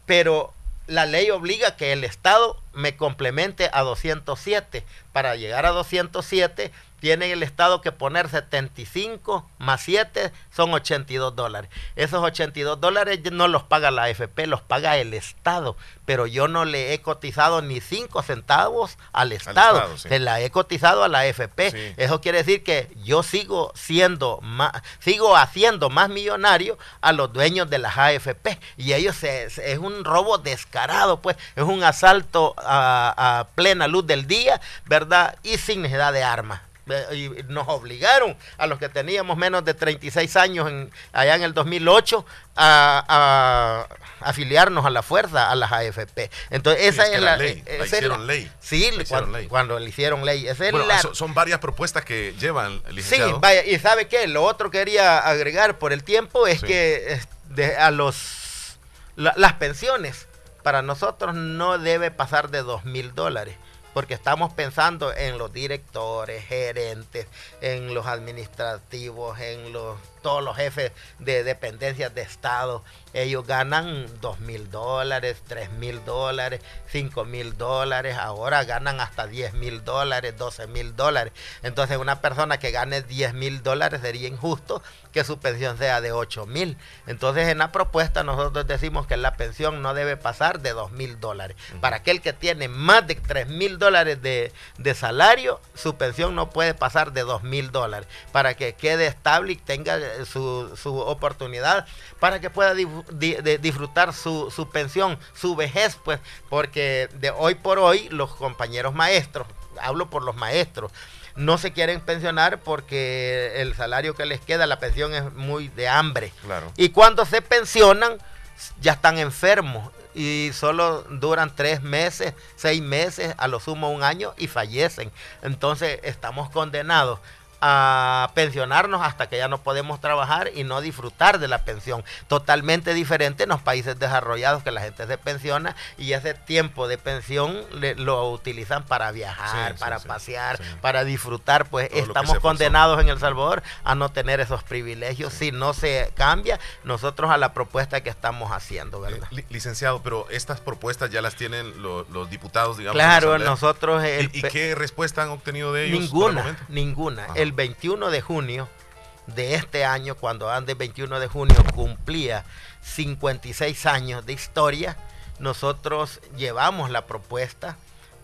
Pero la ley obliga que el Estado me complemente a 207. Para llegar a 207 tiene el Estado que poner 75 más 7 son 82 dólares. Esos 82 dólares no los paga la AFP, los paga el Estado. Pero yo no le he cotizado ni 5 centavos al Estado. Estado, sí. Se la he cotizado a la AFP. Sí. Eso quiere decir que yo sigo siendo más, sigo haciendo más millonario a los dueños de las AFP. Y ellos se- se- es un robo descarado, pues, es un asalto a, a plena luz del día, ¿verdad? Y sin necesidad de armas. Ve- Y nos obligaron a los que teníamos menos de 36 años en- allá en el 2008 a, a afiliarnos a la fuerza, a las AFP. Entonces, esa es es, que la, la ley, eh, la es hicieron ley. Sí, La hicieron cuando, ley. cuando le hicieron ley. Esa es Bueno, la- son, son varias propuestas que llevan, Sí, licenciado. vaya, y sabe qué, lo otro quería agregar por el tiempo es Sí. que eh, de- a los la- las pensiones para nosotros no debe pasar de dos mil dólares porque estamos pensando en los directores, gerentes, en los administrativos, en los todos los jefes de dependencias de Estado. Ellos ganan dos mil dólares, tres mil dólares, cinco mil dólares, ahora ganan hasta 10 mil dólares, 12 mil dólares. Entonces una persona que gane 10 mil dólares sería injusto que su pensión sea de 8 mil. Entonces en la propuesta nosotros decimos que la pensión no debe pasar de 2 mil dólares. Para aquel que tiene más de 3 mil dólares de, de salario, su pensión no puede pasar de 2 mil dólares. Para que quede estable y tenga eh, su, su oportunidad, para que pueda difu- di- de- disfrutar su, su pensión, su vejez, pues, porque de hoy por hoy los compañeros maestros, hablo por los maestros, no se quieren pensionar porque el salario que les queda, la pensión es muy de hambre. Claro. Y cuando se pensionan, ya están enfermos y solo duran tres meses, seis meses, a lo sumo un año y fallecen. Entonces estamos condenados a pensionarnos hasta que ya no podemos trabajar y no disfrutar de la pensión. Totalmente diferente en los países desarrollados que la gente se pensiona y ese tiempo de pensión le- lo utilizan para viajar, Sí, para sí, pasear, sí. para disfrutar. Pues Todo estamos condenados en El Salvador a no tener esos privilegios. Si no se cambia, nosotros a la propuesta que estamos haciendo, ¿verdad? Li- licenciado, pero estas propuestas ya las tienen lo- los diputados, digamos. Claro, nosotros... el ¿Y, qué respuesta han obtenido de ellos? el Ninguna, ninguna. Ajá. El 21 de junio de este año, cuando Andes 21 de junio cumplía 56 años de historia, nosotros llevamos la propuesta,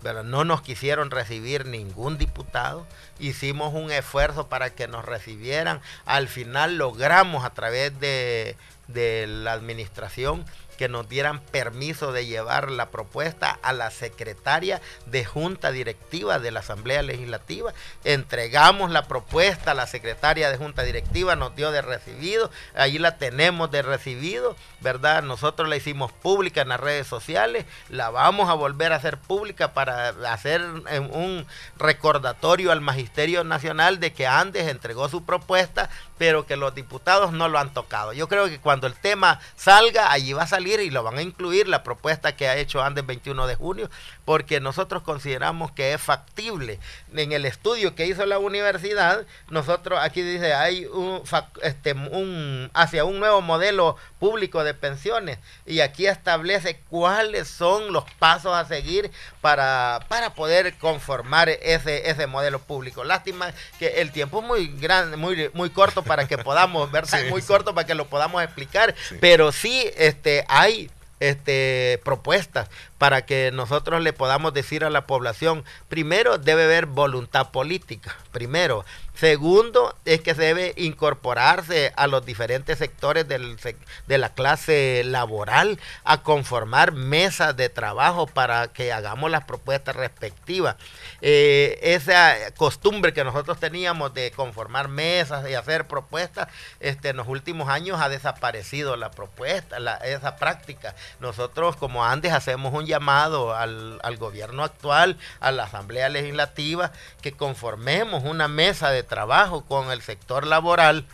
pero no nos quisieron recibir ningún diputado. Hicimos un esfuerzo para que nos recibieran. Al final logramos a través de de la administración que nos dieran permiso de llevar la propuesta a la secretaria de Junta Directiva de la Asamblea Legislativa. Entregamos la propuesta a la secretaria de Junta Directiva, nos dio de recibido, ahí la tenemos de recibido, ¿verdad? Nosotros la hicimos pública en las redes sociales, la vamos a volver a hacer pública para hacer eh, un recordatorio al Magisterio Nacional de que Andes entregó su propuesta, pero que los diputados no lo han tocado. Yo creo que cuando el tema salga, allí va a salir y lo van a incluir la propuesta que ha hecho Andes 21 de junio, porque nosotros consideramos que es factible. En el estudio que hizo la universidad, nosotros aquí dice hay un, este, un hacia un nuevo modelo público de pensiones y aquí establece cuáles son los pasos a seguir para, para poder conformar ese, ese modelo público. Lástima que el tiempo es muy grande, muy, muy corto para que podamos ver, muy corto para que lo podamos explicar, pero sí este, hay este, propuestas para que nosotros le podamos decir a la población, primero debe haber voluntad política, primero. Segundo, es que se debe incorporarse a los diferentes sectores de la clase laboral a conformar mesas de trabajo para que hagamos las propuestas respectivas. Eh, esa costumbre que nosotros teníamos de conformar mesas y hacer propuestas, este, en los últimos años ha desaparecido la propuesta, esa práctica. Nosotros como antes hacemos un llamado al, al gobierno actual, a la Asamblea Legislativa, que conformemos una mesa de trabajo con el sector laboral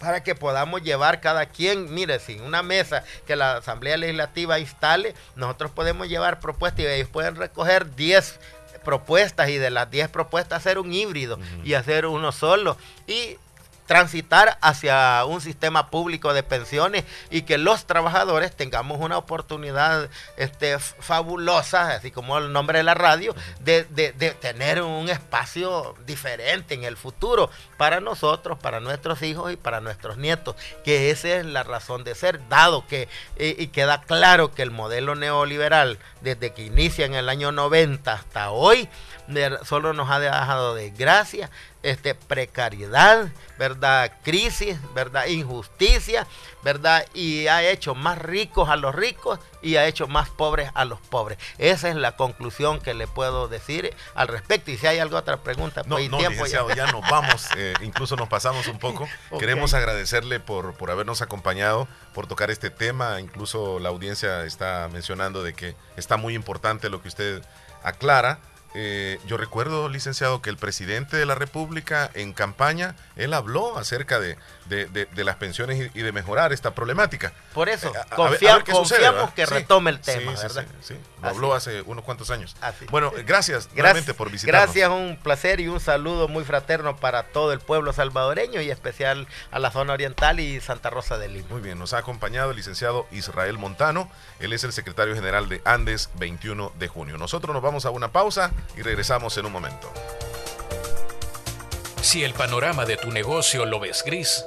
para que podamos llevar cada quien, mire, sin una mesa que la Asamblea Legislativa instale, nosotros podemos llevar propuestas y ellos pueden recoger 10 propuestas y de las 10 propuestas hacer un híbrido y hacer uno solo. Y transitar hacia un sistema público de pensiones y que los trabajadores tengamos una oportunidad este, fabulosa, así como el nombre de la radio, de, tener un espacio diferente en el futuro para nosotros, para nuestros hijos y para nuestros nietos, que esa es la razón de ser, dado que, y, y queda claro que el modelo neoliberal, desde que inicia en el año 90 hasta hoy, solo nos ha dejado desgracia, este, precariedad, ¿verdad? Crisis, ¿verdad? Injusticia, ¿verdad? Y ha hecho más ricos a los ricos y ha hecho más pobres a los pobres. Esa es la conclusión que le puedo decir al respecto. Y si hay alguna otra pregunta, no, pues no, tiempo ya. ya. nos vamos, eh, incluso nos pasamos un poco. Queremos agradecerle por, por habernos acompañado, por tocar este tema. Incluso la audiencia está mencionando de que está muy importante lo que usted aclara eh, yo recuerdo, licenciado, que el presidente de la República en campaña, él habló acerca de, de, las pensiones y, de mejorar esta problemática. Por eso, eh, confiamos que retome el tema, ¿verdad? Sí, lo habló hace unos cuantos años. Bueno, gracias, gracias por visitarnos. Gracias, un placer y un saludo muy fraterno para todo el pueblo salvadoreño y especial a la zona oriental y Santa Rosa de Lima. Muy bien, nos ha acompañado el licenciado Israel Montano, él es el secretario general de Andes 21 de junio. Nosotros nos vamos a una pausa y regresamos en un momento. Si el panorama de tu negocio lo ves gris,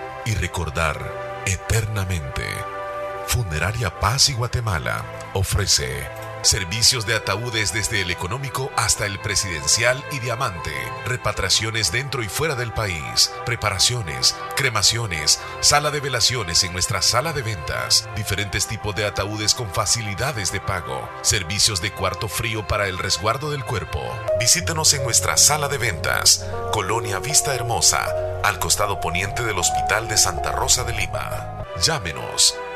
y recordar eternamente. Funeraria Paz y Guatemala ofrece Servicios de ataúdes desde el económico hasta el presidencial y diamante. Repatriaciones dentro y fuera del país. Preparaciones, cremaciones, sala de velaciones en nuestra sala de ventas. Diferentes tipos de ataúdes con facilidades de pago. Servicios de cuarto frío para el resguardo del cuerpo. Visítenos en nuestra sala de ventas. Colonia Vista Hermosa, al costado poniente del Hospital de Santa Rosa de Lima. Llámenos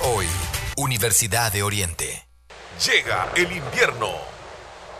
hoy. Universidad de Oriente. Llega el invierno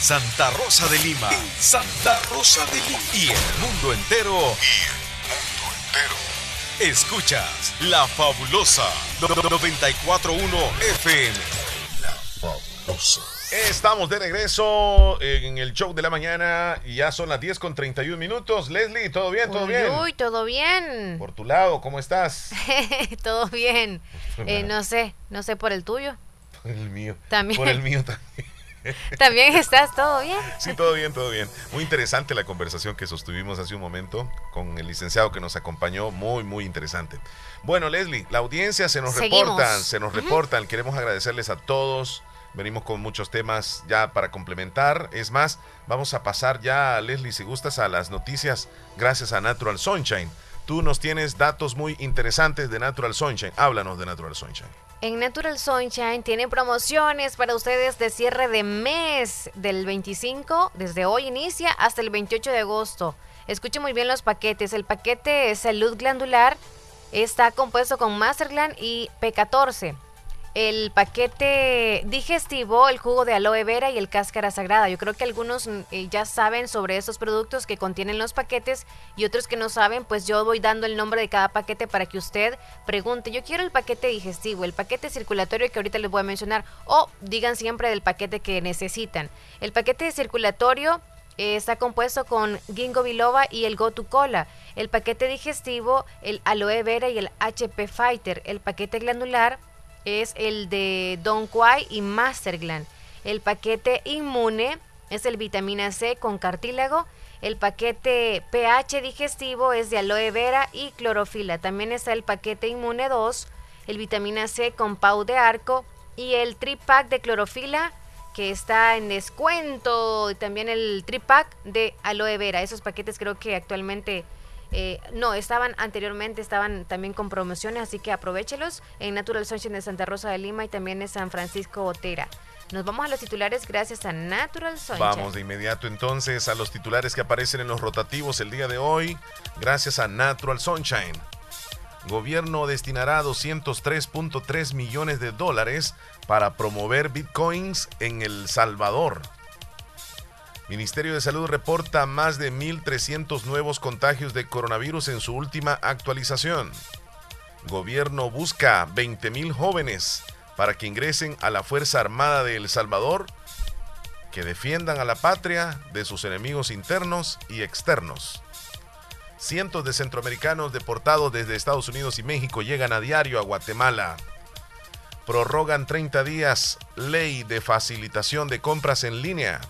Santa Rosa de Lima. Santa Rosa de Lima. Y el mundo entero. Y el mundo entero. Escuchas La Fabulosa 941 FM. La Fabulosa. Estamos de regreso en el show de la mañana y ya son las 10 con 31 minutos. Leslie, ¿todo bien? ¿Todo uy, bien? Uy, todo bien. Por tu lado, ¿cómo estás? todo bien. Eh, no sé, no sé por el tuyo. Por el mío. También. Por el mío también. ¿También estás todo bien? Sí, todo bien, todo bien. Muy interesante la conversación que sostuvimos hace un momento con el licenciado que nos acompañó. Muy, muy interesante. Bueno, Leslie, la audiencia se nos reportan, se nos reportan. Queremos agradecerles a todos. Venimos con muchos temas ya para complementar. Es más, vamos a pasar ya, Leslie, si gustas, a las noticias gracias a Natural Sunshine. Tú nos tienes datos muy interesantes de Natural Sunshine. Háblanos de Natural Sunshine. En Natural Sunshine tienen promociones para ustedes de cierre de mes del 25, desde hoy inicia hasta el 28 de agosto. Escuchen muy bien los paquetes. El paquete Salud Glandular está compuesto con Mastergland y P14 el paquete digestivo, el jugo de aloe vera y el cáscara sagrada. Yo creo que algunos mm, eh, ya saben sobre esos productos que contienen los paquetes y otros que no saben, pues yo voy dando el nombre de cada paquete para que usted pregunte, yo quiero el paquete digestivo, el paquete circulatorio que ahorita les voy a mencionar o digan siempre del paquete que necesitan. El paquete circulatorio eh, está compuesto con Ginkgo biloba y el Gotu Cola. El paquete digestivo, el aloe vera y el HP Fighter. El paquete glandular es el de Don Quai y Mastergland. El paquete inmune es el vitamina C con cartílago. El paquete pH digestivo es de aloe vera y clorofila. También está el paquete inmune 2, el vitamina C con pau de arco y el tripack de clorofila que está en descuento. Y también el tripack de aloe vera. Esos paquetes creo que actualmente eh, no, estaban anteriormente, estaban también con promociones, así que aprovechelos en Natural Sunshine de Santa Rosa de Lima y también en San Francisco Otera. Nos vamos a los titulares gracias a Natural Sunshine. Vamos de inmediato entonces a los titulares que aparecen en los rotativos el día de hoy, gracias a Natural Sunshine. Gobierno destinará 203.3 millones de dólares para promover bitcoins en El Salvador. Ministerio de Salud reporta más de 1.300 nuevos contagios de coronavirus en su última actualización. Gobierno busca 20.000 jóvenes para que ingresen a la Fuerza Armada de El Salvador, que defiendan a la patria de sus enemigos internos y externos. Cientos de centroamericanos deportados desde Estados Unidos y México llegan a diario a Guatemala. Prorrogan 30 días ley de facilitación de compras en línea.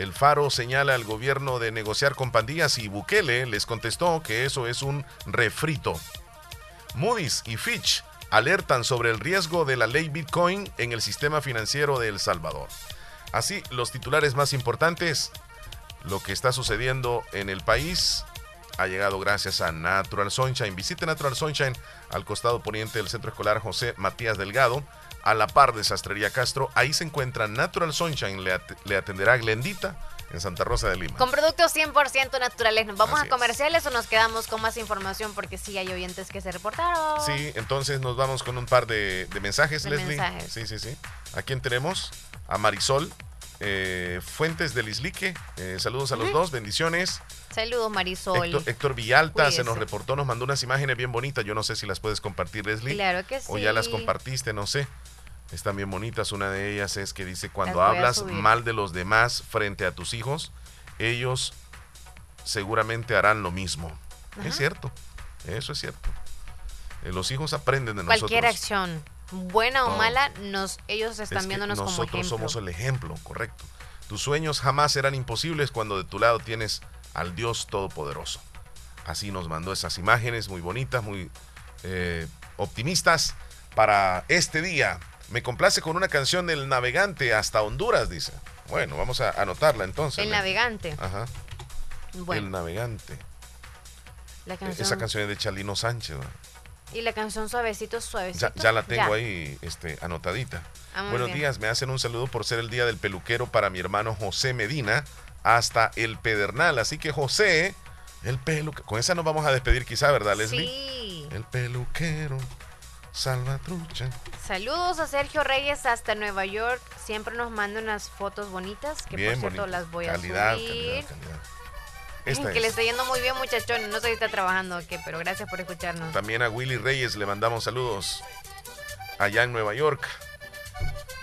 El Faro señala al gobierno de negociar con pandillas y Bukele les contestó que eso es un refrito. Moody's y Fitch alertan sobre el riesgo de la ley Bitcoin en el sistema financiero de El Salvador. Así, los titulares más importantes, lo que está sucediendo en el país, ha llegado gracias a Natural Sunshine. Visite Natural Sunshine al costado poniente del Centro Escolar José Matías Delgado a la par de Sastrería Castro. Ahí se encuentra Natural Sunshine, le, atenderá Glendita en Santa Rosa de Lima. Con productos 100% naturales. ¿Nos vamos Así a comerciales o nos quedamos con más información? Porque sí hay oyentes que se reportaron. Sí, entonces nos vamos con un par de, de mensajes, De Leslie. mensajes. Sí, sí, sí. ¿A quién tenemos? A Marisol eh, Fuentes del Islique. Eh, saludos a los dos, bendiciones. Saludos, Marisol. Héctor, Héctor Villalta se nos reportó, nos mandó unas imágenes bien bonitas. Yo no sé si las puedes compartir, Leslie. Claro que O ya las sí. compartiste, no sé. Están bien bonitas. Una de ellas es que dice, cuando hablas mal de los demás frente a tus hijos, ellos seguramente harán lo mismo. Ajá. Es cierto, eso es cierto. Eh, los hijos aprenden de nosotros. Cualquier acción, buena o mala, nos, ellos están Es viéndonos como nosotros ejemplo. somos el ejemplo, correcto. Tus sueños jamás serán imposibles cuando de tu lado tienes al Dios Todopoderoso. Así nos mandó esas imágenes muy bonitas, muy eh, optimistas para este día. Me complace con una canción del navegante hasta Honduras, dice. Bueno, vamos a anotarla entonces. El navegante. Ajá. Bueno, El navegante. la canción, Esa canción es de Chalino Sánchez. y la canción suavecito, suavecito. Ya, ya la tengo Ya. ahí este, anotadita. Ah, Buenos bien. días, me hacen un saludo por ser el día del peluquero para mi hermano José Medina hasta el Pedernal. Así que José, el peluquero, con esa nos vamos a despedir quizá, ¿verdad, Leslie? Sí. El peluquero, salvatrucha. Saludos a Sergio Reyes hasta Nueva York. Siempre nos manda unas fotos bonitas, que Bien por cierto bonito. las voy Calidad, a subir. calidad, calidad. Esta que le es. está yendo muy bien, muchachón. No sé si está trabajando o qué, pero gracias por escucharnos. También a Willy Reyes le mandamos saludos allá en Nueva York.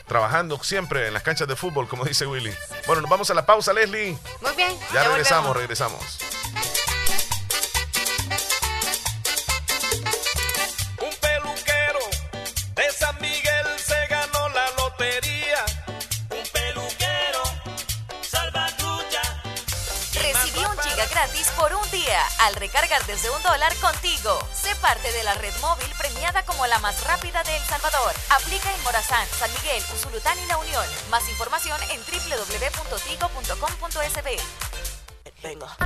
Trabajando siempre en las canchas de fútbol, como dice Willy. Bueno, nos vamos a la pausa, Leslie. Muy bien. Ya, regresamos, volvemos. regresamos. Día al recargar desde un dólar contigo. Sé parte de la red móvil premiada como la más rápida de El Salvador. Aplica en Morazán, San Miguel, Usulután y La Unión. Más información en www.tigo.com.sb. Venga.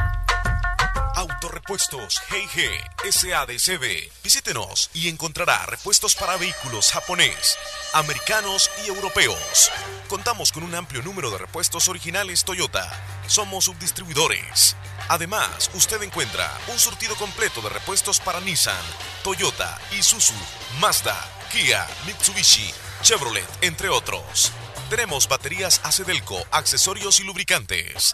Autorepuestos G&G SADCB. Visítenos y encontrará repuestos para vehículos japonés, americanos y europeos. Contamos con un amplio número de repuestos originales Toyota. Somos subdistribuidores. Además, usted encuentra un surtido completo de repuestos para Nissan, Toyota, Isuzu, Mazda, Kia, Mitsubishi, Chevrolet, entre otros. Tenemos baterías Acedelco, accesorios y lubricantes.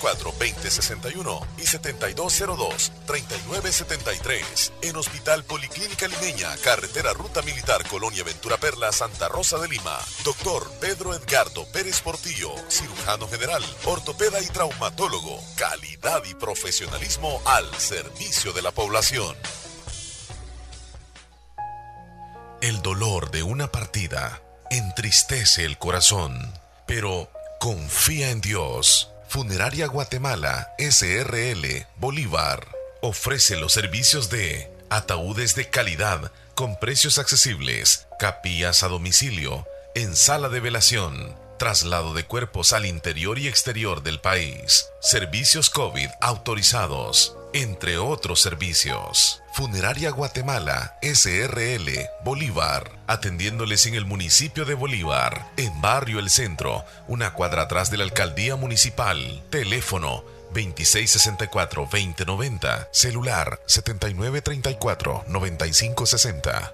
2664-2061 y 7202-3973 en Hospital Policlínica Limeña, Carretera Ruta Militar Colonia Ventura Perla, Santa Rosa de Lima. Doctor Pedro Edgardo Pérez Portillo, cirujano general, ortopeda y traumatólogo. Calidad y profesionalismo al servicio de la población. El dolor de una partida entristece el corazón, pero confía en Dios. Funeraria Guatemala SRL Bolívar. Ofrece los servicios de ataúdes de calidad con precios accesibles, capillas a domicilio, en sala de velación, traslado de cuerpos al interior y exterior del país, servicios COVID autorizados, entre otros servicios. Funeraria Guatemala SRL Bolívar, atendiéndoles en el municipio de Bolívar, en Barrio El Centro, una cuadra atrás de la alcaldía municipal. Teléfono 2664-2090, celular 7934-9560,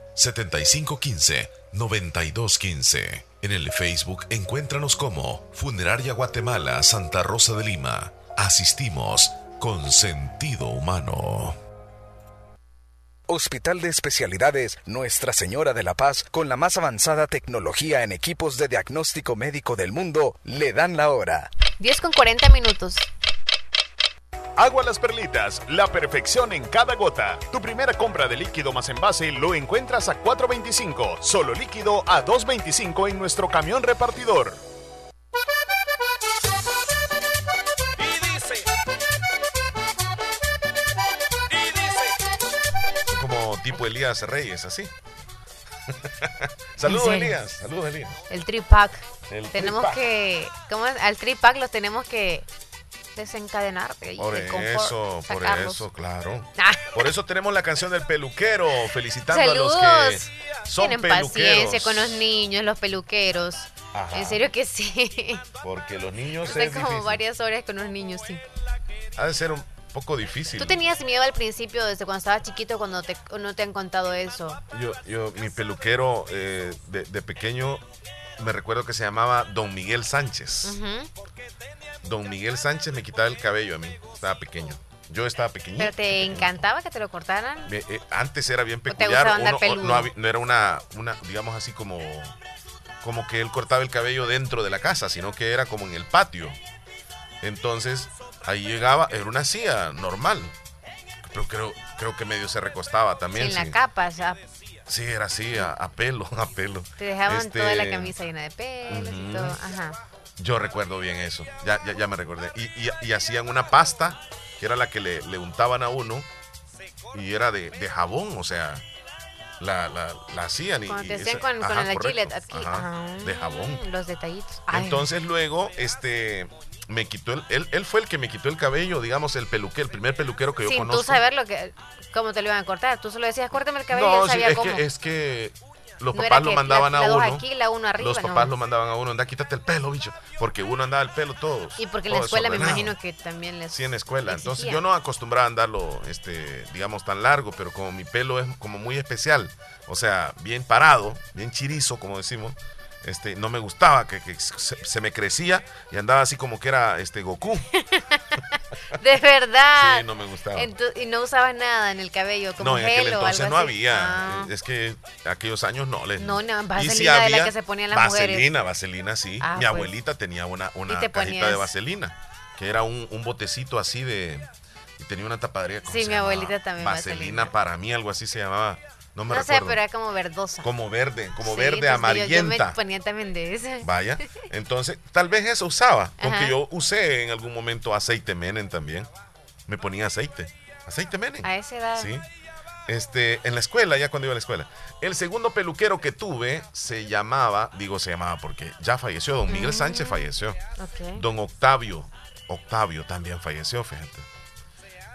7515-9215. En el Facebook encuéntranos como Funeraria Guatemala Santa Rosa de Lima. Asistimos con sentido humano. Hospital de Especialidades Nuestra Señora de la Paz, con la más avanzada tecnología en equipos de diagnóstico médico del mundo, le dan la hora. 10 con 40 minutos. Agua Las Perlitas, la perfección en cada gota. Tu primera compra de líquido más envase lo encuentras a 4.25, solo líquido a 2.25 en nuestro camión repartidor. Tipo Elías Reyes, así. Saludos? Elías. Saludos, Elías. El tripack. Tenemos que. ¿Cómo es? Al tripack los tenemos que desencadenar. de Por de confort, eso, por eso, claro. Ah. Por eso tenemos la canción del peluquero, felicitando a los que son Tienen peluqueros. paciencia con los niños, los peluqueros. Ajá. En serio que sí. Porque los niños Están es como difícil. varias horas con los niños, sí. Ha de ser un poco difícil. ¿Tú tenías miedo al principio, desde cuando estabas chiquito, cuando te, no te han contado eso? Yo, yo, mi peluquero eh, de, de pequeño, me recuerdo que se llamaba Don Miguel Sánchez. Don Miguel Sánchez me quitaba el cabello a mí. Estaba pequeño. Yo estaba pequeñito. ¿Pero te encantaba que te lo cortaran? Eh, antes era bien peculiar. uno- no, no era una, una, digamos así como, como que él cortaba el cabello dentro de la casa, sino que era como en el patio. Entonces, ahí llegaba, era una silla normal. Pero creo, creo que medio se recostaba también. Sin la sí. capa, ya. Sí, era así, a, a pelo, a pelo. Te dejaban Este, toda la camisa llena de pelos y todo. Ajá. Yo recuerdo bien eso, ya, ya, ya me recordé. Y, y- y hacían una pasta, que era la que le, le untaban a uno, y era de, de jabón, o sea, la, la, la hacían. Y, Cuando te hacían con, el correcto, Gillette aquí. ajá, Ah, de jabón. Los detallitos. Ay, Entonces luego, este, me quitó el, él, él fue el que me quitó el cabello, digamos, el peluquero, el primer peluquero que yo sin conozco. tú saber lo que, cómo te lo iban a cortar. Tú solo decías, córtame el cabello No, él sí, sabía es cómo. que, es que los No papás lo que mandaban la- a la uno. aquí, la uno arriba, los no. papás lo mandaban a uno, anda, quítate el pelo, bicho. Porque uno andaba el pelo todos. Y porque en la escuela me imagino que también les. Sí, en la escuela. Entonces yo no acostumbraba a andarlo, este, digamos, tan largo, pero como mi pelo es como muy especial, o sea, bien parado, bien chirizo, como decimos, este, no me gustaba que, que se, se me crecía y andaba así como que era este Goku. De verdad. Sí, no me gustaba. Y no usabas nada en el cabello, como No, en aquel gel o entonces algo no así. había. Ah. Es que aquellos años no les. No, no, vaselina si de la que se ponían las mujeres. Vaselina, vaselina, sí. Ah, Mi pues. abuelita tenía una, una cajita ponías- de vaselina, que era un, un botecito así de. Y tenía una tapadera. ¿cómo Sí, mi abuelita también Vaselina, vaselina. para mí, algo así se llamaba. No me No sé, recuerdo. pero era como verdosa. Como verde, como Sí, verde entonces yo- Yo, amarillenta. me ponía también de ese. Vaya. Entonces, tal vez eso usaba. Porque yo usé en algún momento aceite Menem también. Me ponía aceite. Aceite Menem. A esa edad. Sí. Este, en la escuela, ya cuando iba a la escuela. El segundo peluquero que tuve se llamaba, digo se llamaba porque ya falleció, don Miguel Sánchez falleció. Ok. Don Octavio, Octavio también falleció, fíjate.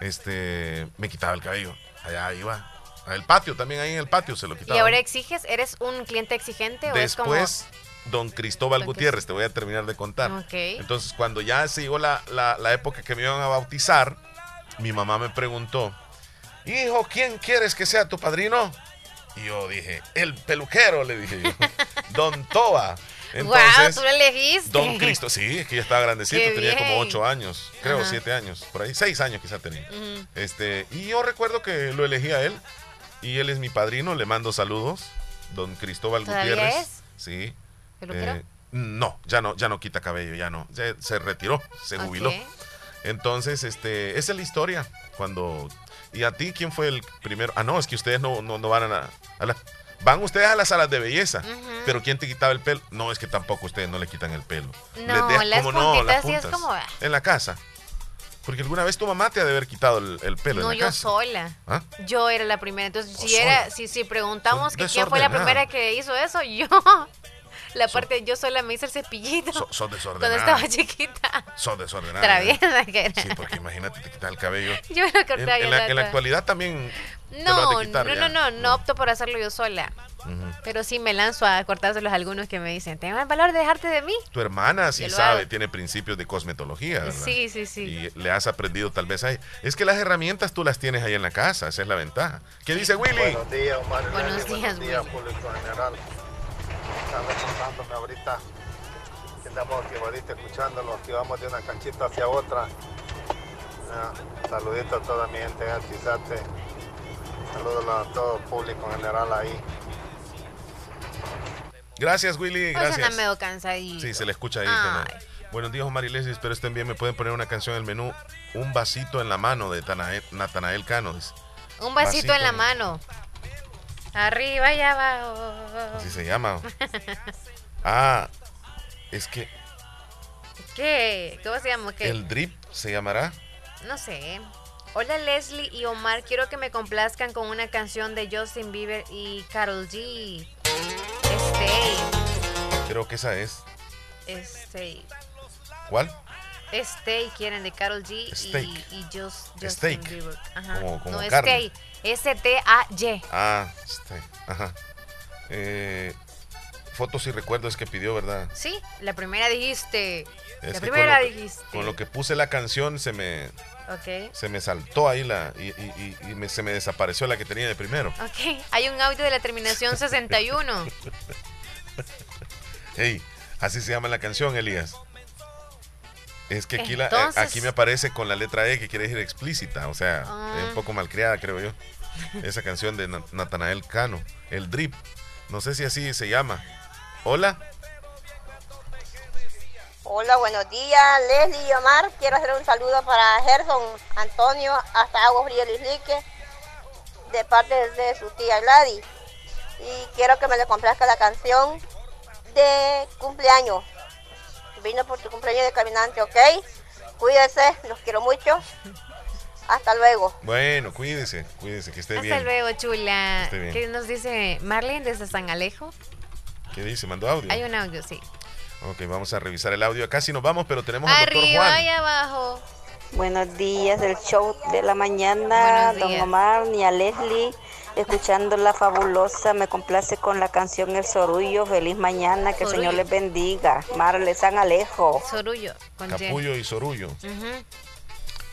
Este, me quitaba el cabello. Allá iba. El patio, también ahí en el patio se lo ¿Y quitaba. ahora exiges? ¿Eres un cliente exigente o es como.? Después, don Cristóbal Don Gutiérrez, te voy a terminar de contar. Entonces, cuando ya se llegó la, la- la época que me iban a bautizar, mi mamá me preguntó, hijo, ¿quién quieres que sea tu padrino? Y yo dije, el peluquero, le dije yo. don Toa. ¡Guau! Tú lo elegiste. Don Cristo, sí, es que ya estaba grandecito, Qué tenía como ocho años, creo Ajá. siete años, por ahí, seis años quizá tenía. Este, y yo recuerdo que lo elegí a él, y él es mi padrino, le mando saludos, don Cristóbal ¿Todavía Gutiérrez. es? Sí. Eh, no, ya no, ya no quita cabello, ya no, ya se retiró, se jubiló. Entonces, este, esa es la historia. Cuando. ¿Y a ti quién fue el primero? Ah, no, es que ustedes no, no, no van a, a la- Van ustedes a las salas de belleza. Pero ¿quién te quitaba el pelo? No, es que tampoco ustedes no le quitan el pelo. No, Les dejan- las ¿cómo no? Las sí es puntas. como. En la casa. Porque alguna vez tu mamá te ha de haber quitado el, el pelo No, en la yo casa. sola. ¿Ah? Yo era la primera. Entonces, Oh, si era, sola. si, si preguntamos que quién fue la primera que hizo eso, yo. La parte, yo sola me hice el cepillito. Son, son cuando estaba chiquita. Son desordenadas. Traviesa que era. Sí, porque imagínate, te quitas el cabello. Yo me lo cortaba En, en la, en la actualidad también No, no, no, no, no opto por hacerlo yo sola. Pero sí me lanzo a cortárselos a algunos que me dicen, ¿tengo el valor de dejarte de mí? Tu hermana sí sabe, hago. tiene principios de cosmetología, ¿verdad? Sí, sí, sí. Y le has aprendido tal vez ahí. Es que las herramientas tú las tienes ahí en la casa, esa es la ventaja. ¿Qué dice Willy? Buenos días, Omar. Buenos días, Buenos días, público general. Estaba contándome ahorita que estamos aquí ahorita escuchándolo, que vamos de una canchita hacia otra. Ah, saludito a toda mi gente de Atizate. Saludos a todo el público en general ahí. Gracias, Willy. Pues Gracias. anda medio cansadito. Sí, se le escucha ahí. que no. Buenos días, Omar Leslie. Espero estén bien. Me pueden poner una canción en el menú. Un vasito en la mano de Tanael- Natanael Cano. Un vasito, en la mano. Arriba y abajo. Así se llama. Ah, es que ¿Qué? ¿Cómo se llama? ¿Qué? el drip se llamará. No sé. Hola Leslie y Omar, quiero que me complazcan con una canción de Justin Bieber y Carol G. Stay. Creo que esa es. Stay. ¿Cuál? Stay quieren de Carol G y, y Just, Justin Steak. Bieber. Ajá. Como- como no, carne. Stay. S-T-A-Y. Ah, este, ajá. Eh, fotos y recuerdos que pidió, ¿verdad? Sí, la primera dijiste. Es la primera con lo que- dijiste. Con lo que puse la canción se me, Ok. se me saltó ahí la y, y- y- y me- se me desapareció la que tenía de primero. Ok, hay un audio de la terminación 61. Hey, así se llama la canción, Elías. Es que aquí, la, eh, aquí me aparece con la letra E que quiere decir explícita, o sea, Ah. es un poco malcriada, creo yo. Esa canción de Na- Natanael Cano, el Drip. No sé si así se llama. Hola. Hola, buenos días, Leslie y Omar. Quiero hacer un saludo para Gerson Antonio hasta Agua Fría Lislique, de parte de su tía Gladys. Y quiero que me le complazca la canción de cumpleaños. Vino por tu cumpleaños de caminante, ¿ok? Cuídese, los quiero mucho. Hasta luego. Bueno, cuídese, cuídese, que esté Hasta bien. luego, chula. Esté bien. ¿Qué nos dice Marlene desde San Alejo? ¿Qué dice? ¿Mandó audio? Hay un audio, sí. Ok, vamos a revisar el audio. Casi nos vamos, pero tenemos al doctor Arriba Juan. y abajo. Buenos días del show de la mañana, don. Omar, ni a Leslie, escuchando la fabulosa, me complace con la canción El Sorullo, feliz mañana, que el. Señor les bendiga, Marle San Alejo. Sorullo, con Y. Capullo y Sorullo.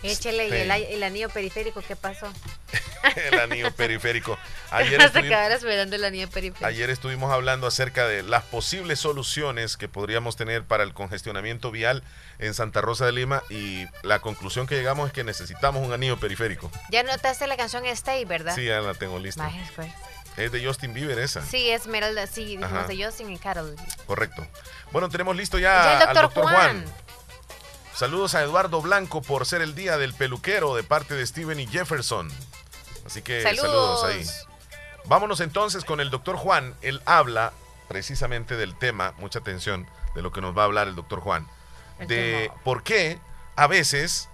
Échele y el, el anillo periférico, ¿qué pasó? el anillo periférico. Ayer, estuvimos- quedar esperando el anillo periférico. ayer estuvimos hablando acerca de las posibles soluciones que podríamos tener para el congestionamiento vial en Santa Rosa de Lima y la conclusión que llegamos es que necesitamos un anillo periférico. Ya notaste la canción Stay, ¿verdad? Sí, ya la tengo lista. Majes, pues. Es de Justin Bieber esa. Sí, Esmeralda, sí, dijimos Ajá. de Justin y Carol. Correcto. Bueno, tenemos listo ya, Ya el al doctor doctor Juan. Juan. Saludos a Eduardo Blanco por ser el día del peluquero de parte de Steven y Jefferson. Así que saludos, Saludos. ahí. Vámonos entonces con el doctor Juan. Él habla precisamente del tema, mucha atención, de lo que nos va a hablar el doctor Juan. El de tema. por qué a veces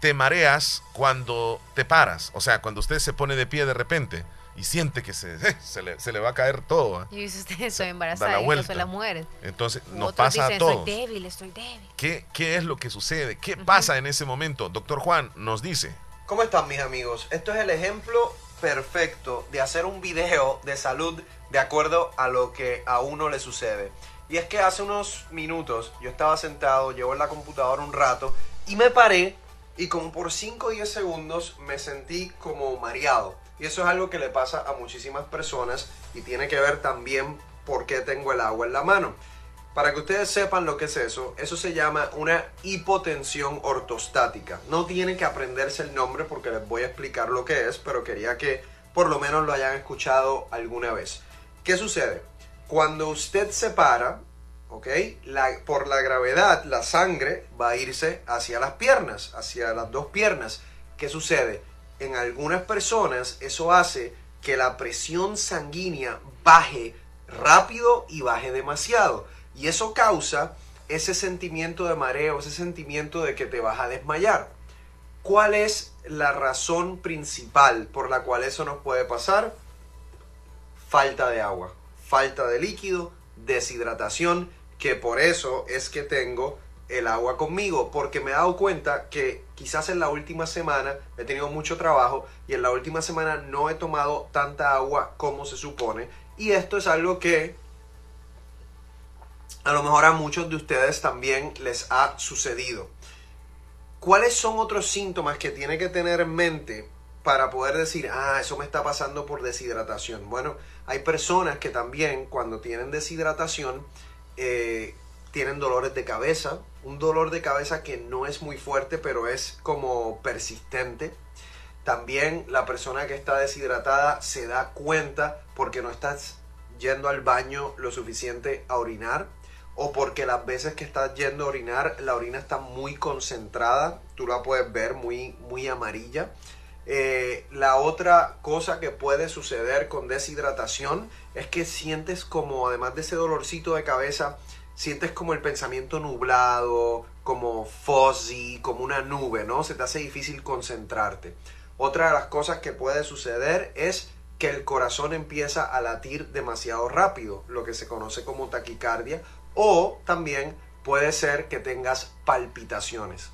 te mareas cuando te paras. O sea, cuando usted se pone de pie de repente y siente que se, se, le, se le va a caer todo. ¿ah? Y dice usted, estoy da embarazada, la y vuelta. las mujeres. Entonces nos Otros pasa dicen, a todos. Estoy débil, estoy débil. ¿Qué, ¿Qué es lo que sucede? ¿Qué pasa en ese momento? Doctor Juan nos dice. ¿Cómo están mis amigos? Esto es el ejemplo perfecto de hacer un video de salud de acuerdo a lo que a uno le sucede. Y es que hace unos minutos yo estaba sentado, llevo en la computadora un rato y me paré y como por 5 o 10 segundos me sentí como mareado. Y eso es algo que le pasa a muchísimas personas y tiene que ver también por qué tengo el agua en la mano. Para que ustedes sepan lo que es eso, eso se llama una hipotensión ortostática. No tienen que aprenderse el nombre porque les voy a explicar lo que es, pero quería que por lo menos lo hayan escuchado alguna vez. ¿Qué sucede? Cuando usted se para, ¿ok? Por la gravedad, la sangre va a irse hacia las piernas, hacia las dos piernas. ¿Qué sucede? En algunas personas eso hace que la presión sanguínea baje rápido y baje demasiado. Y eso causa ese sentimiento de mareo, ese sentimiento de que te vas a desmayar. ¿Cuál es la razón principal por la cual eso nos puede pasar? Falta de agua, falta de líquido, deshidratación, que por eso es que tengo el agua conmigo, porque me he dado cuenta que quizás en la última semana he tenido mucho trabajo y en la última semana no he tomado tanta agua como se supone. Y esto es algo que a lo mejor a muchos de ustedes también les ha sucedido. ¿Cuáles son otros síntomas que tiene que tener en mente para poder decir, ah, eso me está pasando por deshidratación? Bueno, hay personas que también cuando tienen deshidratación eh, tienen dolores de cabeza, un dolor de cabeza que no es muy fuerte, pero es como persistente. También la persona que está deshidratada se da cuenta porque no estás yendo al baño lo suficiente a orinar o porque las veces que estás yendo a orinar la orina está muy concentrada, tú la puedes ver muy, muy amarilla. Eh, la otra cosa que puede suceder con deshidratación es que sientes como, además de ese dolorcito de cabeza, sientes como el pensamiento nublado, como fuzzy, como una nube, ¿no? Se te hace difícil concentrarte. Otra de las cosas que puede suceder es que el corazón empieza a latir demasiado rápido, lo que se conoce como taquicardia, o también puede ser que tengas palpitaciones.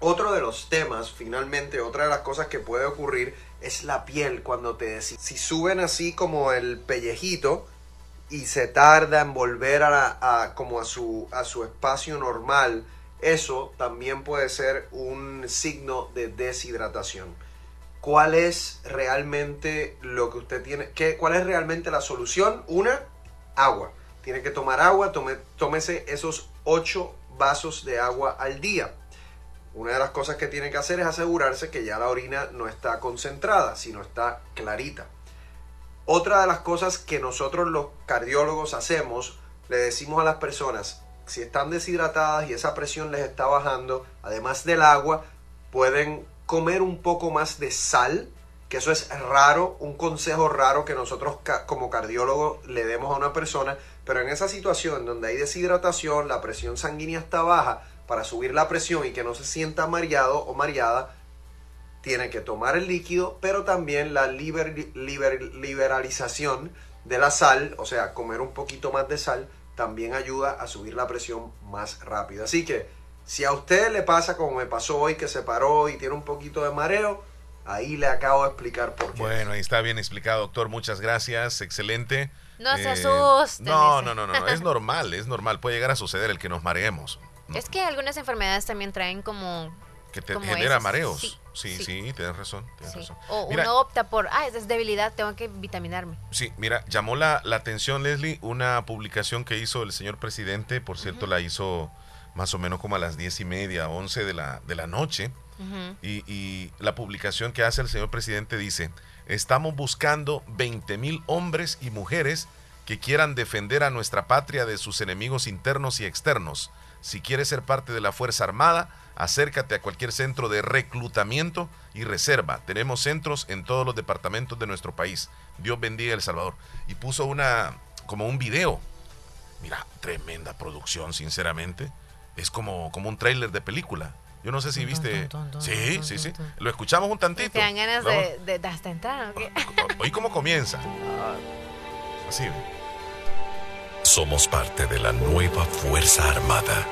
Otro de los temas, finalmente, otra de las cosas que puede ocurrir es la piel cuando te si suben así como el pellejito y se tarda en volver a, como a su, a su espacio normal, eso también puede ser un signo de deshidratación cuál es realmente lo que usted tiene, qué, cuál es realmente la solución. Una, agua. Tiene que tomar agua, tome, tómese esos 8 vasos de agua al día. Una de las cosas que tiene que hacer es asegurarse que ya la orina no está concentrada, sino está clarita. Otra de las cosas que nosotros los cardiólogos hacemos, le decimos a las personas, si están deshidratadas y esa presión les está bajando, además del agua, pueden comer un poco más de sal, que eso es raro, un consejo raro que nosotros como cardiólogos le demos a una persona, pero en esa situación donde hay deshidratación, la presión sanguínea está baja, para subir la presión y que no se sienta mareado o mareada, tiene que tomar el líquido, pero también la liberalización de la sal, o sea, comer un poquito más de sal, también ayuda a subir la presión más rápido. Así que si a usted le pasa como me pasó hoy, que se paró y tiene un poquito de mareo, ahí le acabo de explicar por qué. Bueno, ahí está bien explicado, doctor. Muchas gracias. Excelente. No se eh, asuste. No, no, no, no, es normal, es normal. Puede llegar a suceder el que nos mareemos. Es que algunas enfermedades también traen como... Que te genera mareos. Sí, sí, tienes razón. razón. O uno opta por, ah, es debilidad, tengo que vitaminarme. Sí, mira, llamó la, la atención, Leslie, una publicación que hizo el señor presidente, por cierto, la hizo más o menos como a las diez y media, once de la, de la noche. y, la publicación que hace el señor presidente dice, estamos buscando 20 mil hombres y mujeres que quieran defender a nuestra patria de sus enemigos internos y externos. Si quieres ser parte de la Fuerza Armada, acércate a cualquier centro de reclutamiento y reserva. Tenemos centros en todos los departamentos de nuestro país. Dios bendiga El Salvador. Y puso una, como un video. Mira, tremenda producción, sinceramente es como, como un tráiler de película. Yo no sé si viste. Sí, sí, sí. Lo escuchamos un tantito. ¿Te dan ganas de, de, de hasta entrar? Oí cómo comienza. Así. Somos parte de la nueva Fuerza Armada.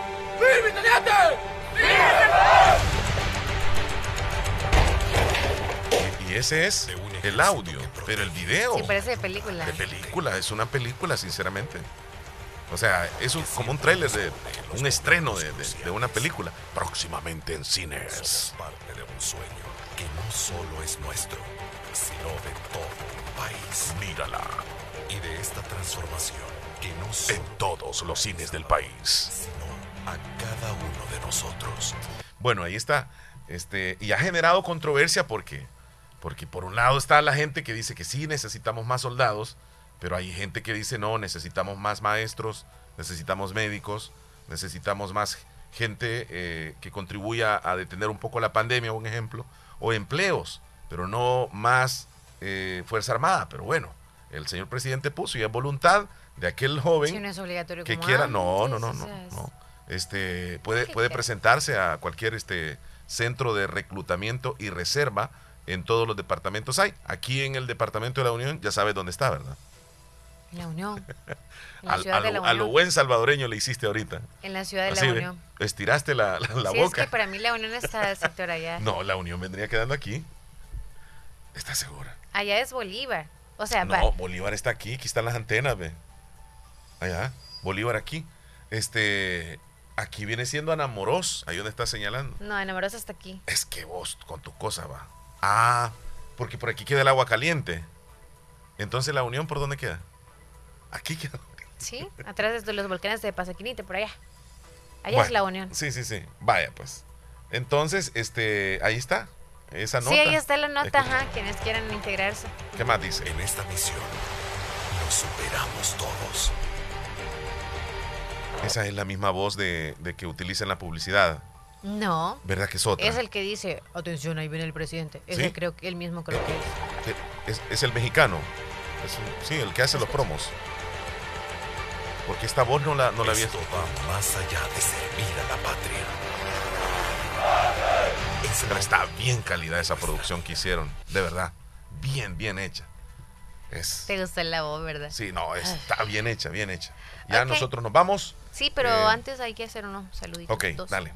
Y, y ese es el audio, pero el video. Sí, parece de película. De película, es una película, sinceramente. O sea, es como un tráiler de un estreno de, de, una película. Próximamente en cines. parte de un sueño que no solo es nuestro, sino de todo el país. Mírala. Y de esta transformación que no solo en todos los cines del país, sino a cada uno de nosotros. Bueno, ahí está. Este, y ha generado controversia porque, porque por un lado está la gente que dice que sí necesitamos más soldados, pero hay gente que dice, no, necesitamos más maestros, necesitamos médicos, necesitamos más gente eh, que contribuya a detener un poco la pandemia, un ejemplo, o empleos, pero no más eh, Fuerza Armada. Pero bueno, el señor presidente puso y es voluntad de aquel joven que quiera, no, no, no, no, no, este puede puede presentarse a cualquier este centro de reclutamiento y reserva en todos los departamentos hay. Aquí en el departamento de la Unión ya sabes dónde está, ¿verdad? la Unión. a, lo, buen salvadoreño le hiciste ahorita. En la ciudad de la Unión. Estiraste la, la, sí, boca. Es que para mí la Unión está el sector allá. No, la Unión vendría quedando aquí. ¿Estás segura? Allá es Bolívar. O sea, no, Bolívar está aquí, aquí están las antenas, ve. Allá, Bolívar aquí. Este, aquí viene siendo Anamoros, ahí donde está señalando. No, Anamoros está aquí. Es que vos con tu cosa va. Ah, porque por aquí queda el agua caliente. Entonces la Unión, ¿por dónde queda? Aquí quedó. Sí, atrás de los volcanes de Pasaquinite, por allá. Allá es la Unión. Sí, sí, sí. Vaya, pues. Entonces, este, ahí está. esa nota. Sí, ahí está la nota, Escucha. ajá, quienes quieran integrarse. ¿Qué más dice? En esta misión nos superamos todos. Esa es la misma voz de, de que utilizan la publicidad. No. ¿Verdad que es otra? Es el que dice, atención, ahí viene el presidente. Ese ¿Sí? creo que él mismo creo que es. Que Es, es el mexicano. Es un- sí, el que hace los promos. Porque esta voz no la, no la había... Esto va más allá de servir a la patria. Pero está bien calidad esa producción que hicieron. De verdad. Bien, bien hecha. Es... Te gusta la voz, ¿verdad? Sí, no, está bien hecha, bien hecha. Ya nosotros nos vamos. Sí, pero Eh, antes hay que hacer unos saluditos. Ok, dos. dale.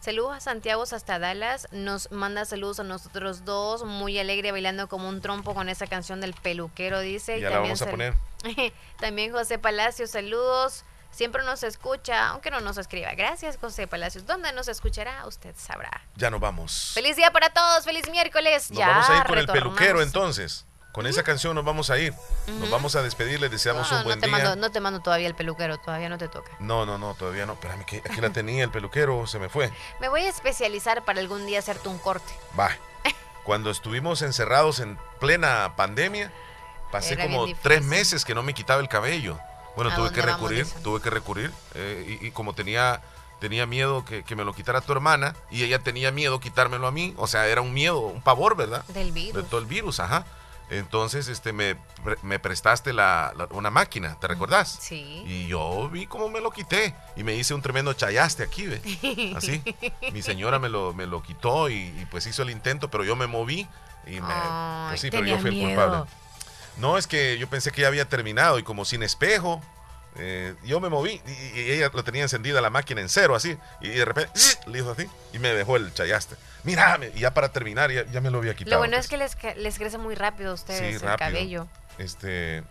Saludos a Santiago hasta Dallas. Nos manda saludos a nosotros dos. Muy alegre bailando como un trompo con esa canción del peluquero, dice. Y Ya la vamos a poner. también José Palacios, saludos. Siempre nos escucha, aunque no nos escriba. Gracias, José Palacios. ¿Dónde nos escuchará? Usted sabrá. Ya nos vamos. Feliz día para todos. Feliz miércoles. Nos ya vamos a ir con el peluquero entonces. Con esa canción nos vamos a ir. Nos Ujú. vamos a despedir, les deseamos No, un buen no te día. Mando, no te mando todavía el peluquero, todavía no te toca. No, no, no, todavía no. Espérame, que aquí la tenía el peluquero, se me fue. Me voy a especializar para algún día hacerte un corte. Va. Cuando estuvimos encerrados en plena pandemia, pasé Era como tres meses que no me quitaba el cabello. Bueno, ¿A tuve que recurrir, tuve que recurrir. eh, y, y como tenía, tenía miedo que, que me lo quitara tu hermana, y ella tenía miedo quitármelo a mí, o sea, era un miedo, un pavor, ¿verdad? Del virus. De todo el virus, ajá. Entonces, este, me, me prestaste la, la- una máquina, ¿te recordás? Sí. Y yo vi cómo me lo quité y me hice un tremendo chayaste aquí, ¿ve? Así. Mi señora me lo, me lo quitó y, y, pues hizo el intento, pero yo me moví y me... Ay, pues sí, pero yo fui el culpable. No, es que yo pensé que ya había terminado y como sin espejo, eh, yo me moví y, y ella lo tenía encendida la máquina en cero, así. Y de repente le hizo así y me dejó el chayaste. Mírame, y ya para terminar ya, ya me lo había quitado. Lo bueno es que les, les crece muy rápido a ustedes Sí, el rápido. cabello. Este,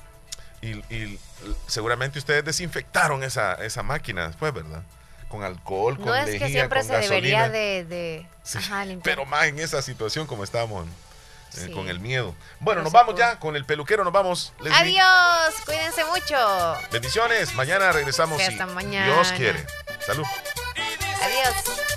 y, y seguramente ustedes desinfectaron esa, esa máquina después, ¿verdad? Con alcohol, con No es que lejía, siempre se debería de, ajá. Pero más en esa situación como estábamos eh, con el miedo. Bueno, No nos vamos ya con el peluquero, nos vamos. Leslie. Adiós, cuídense mucho. Bendiciones, mañana regresamos si hasta mañana. Dios quiere. Salud. Adiós.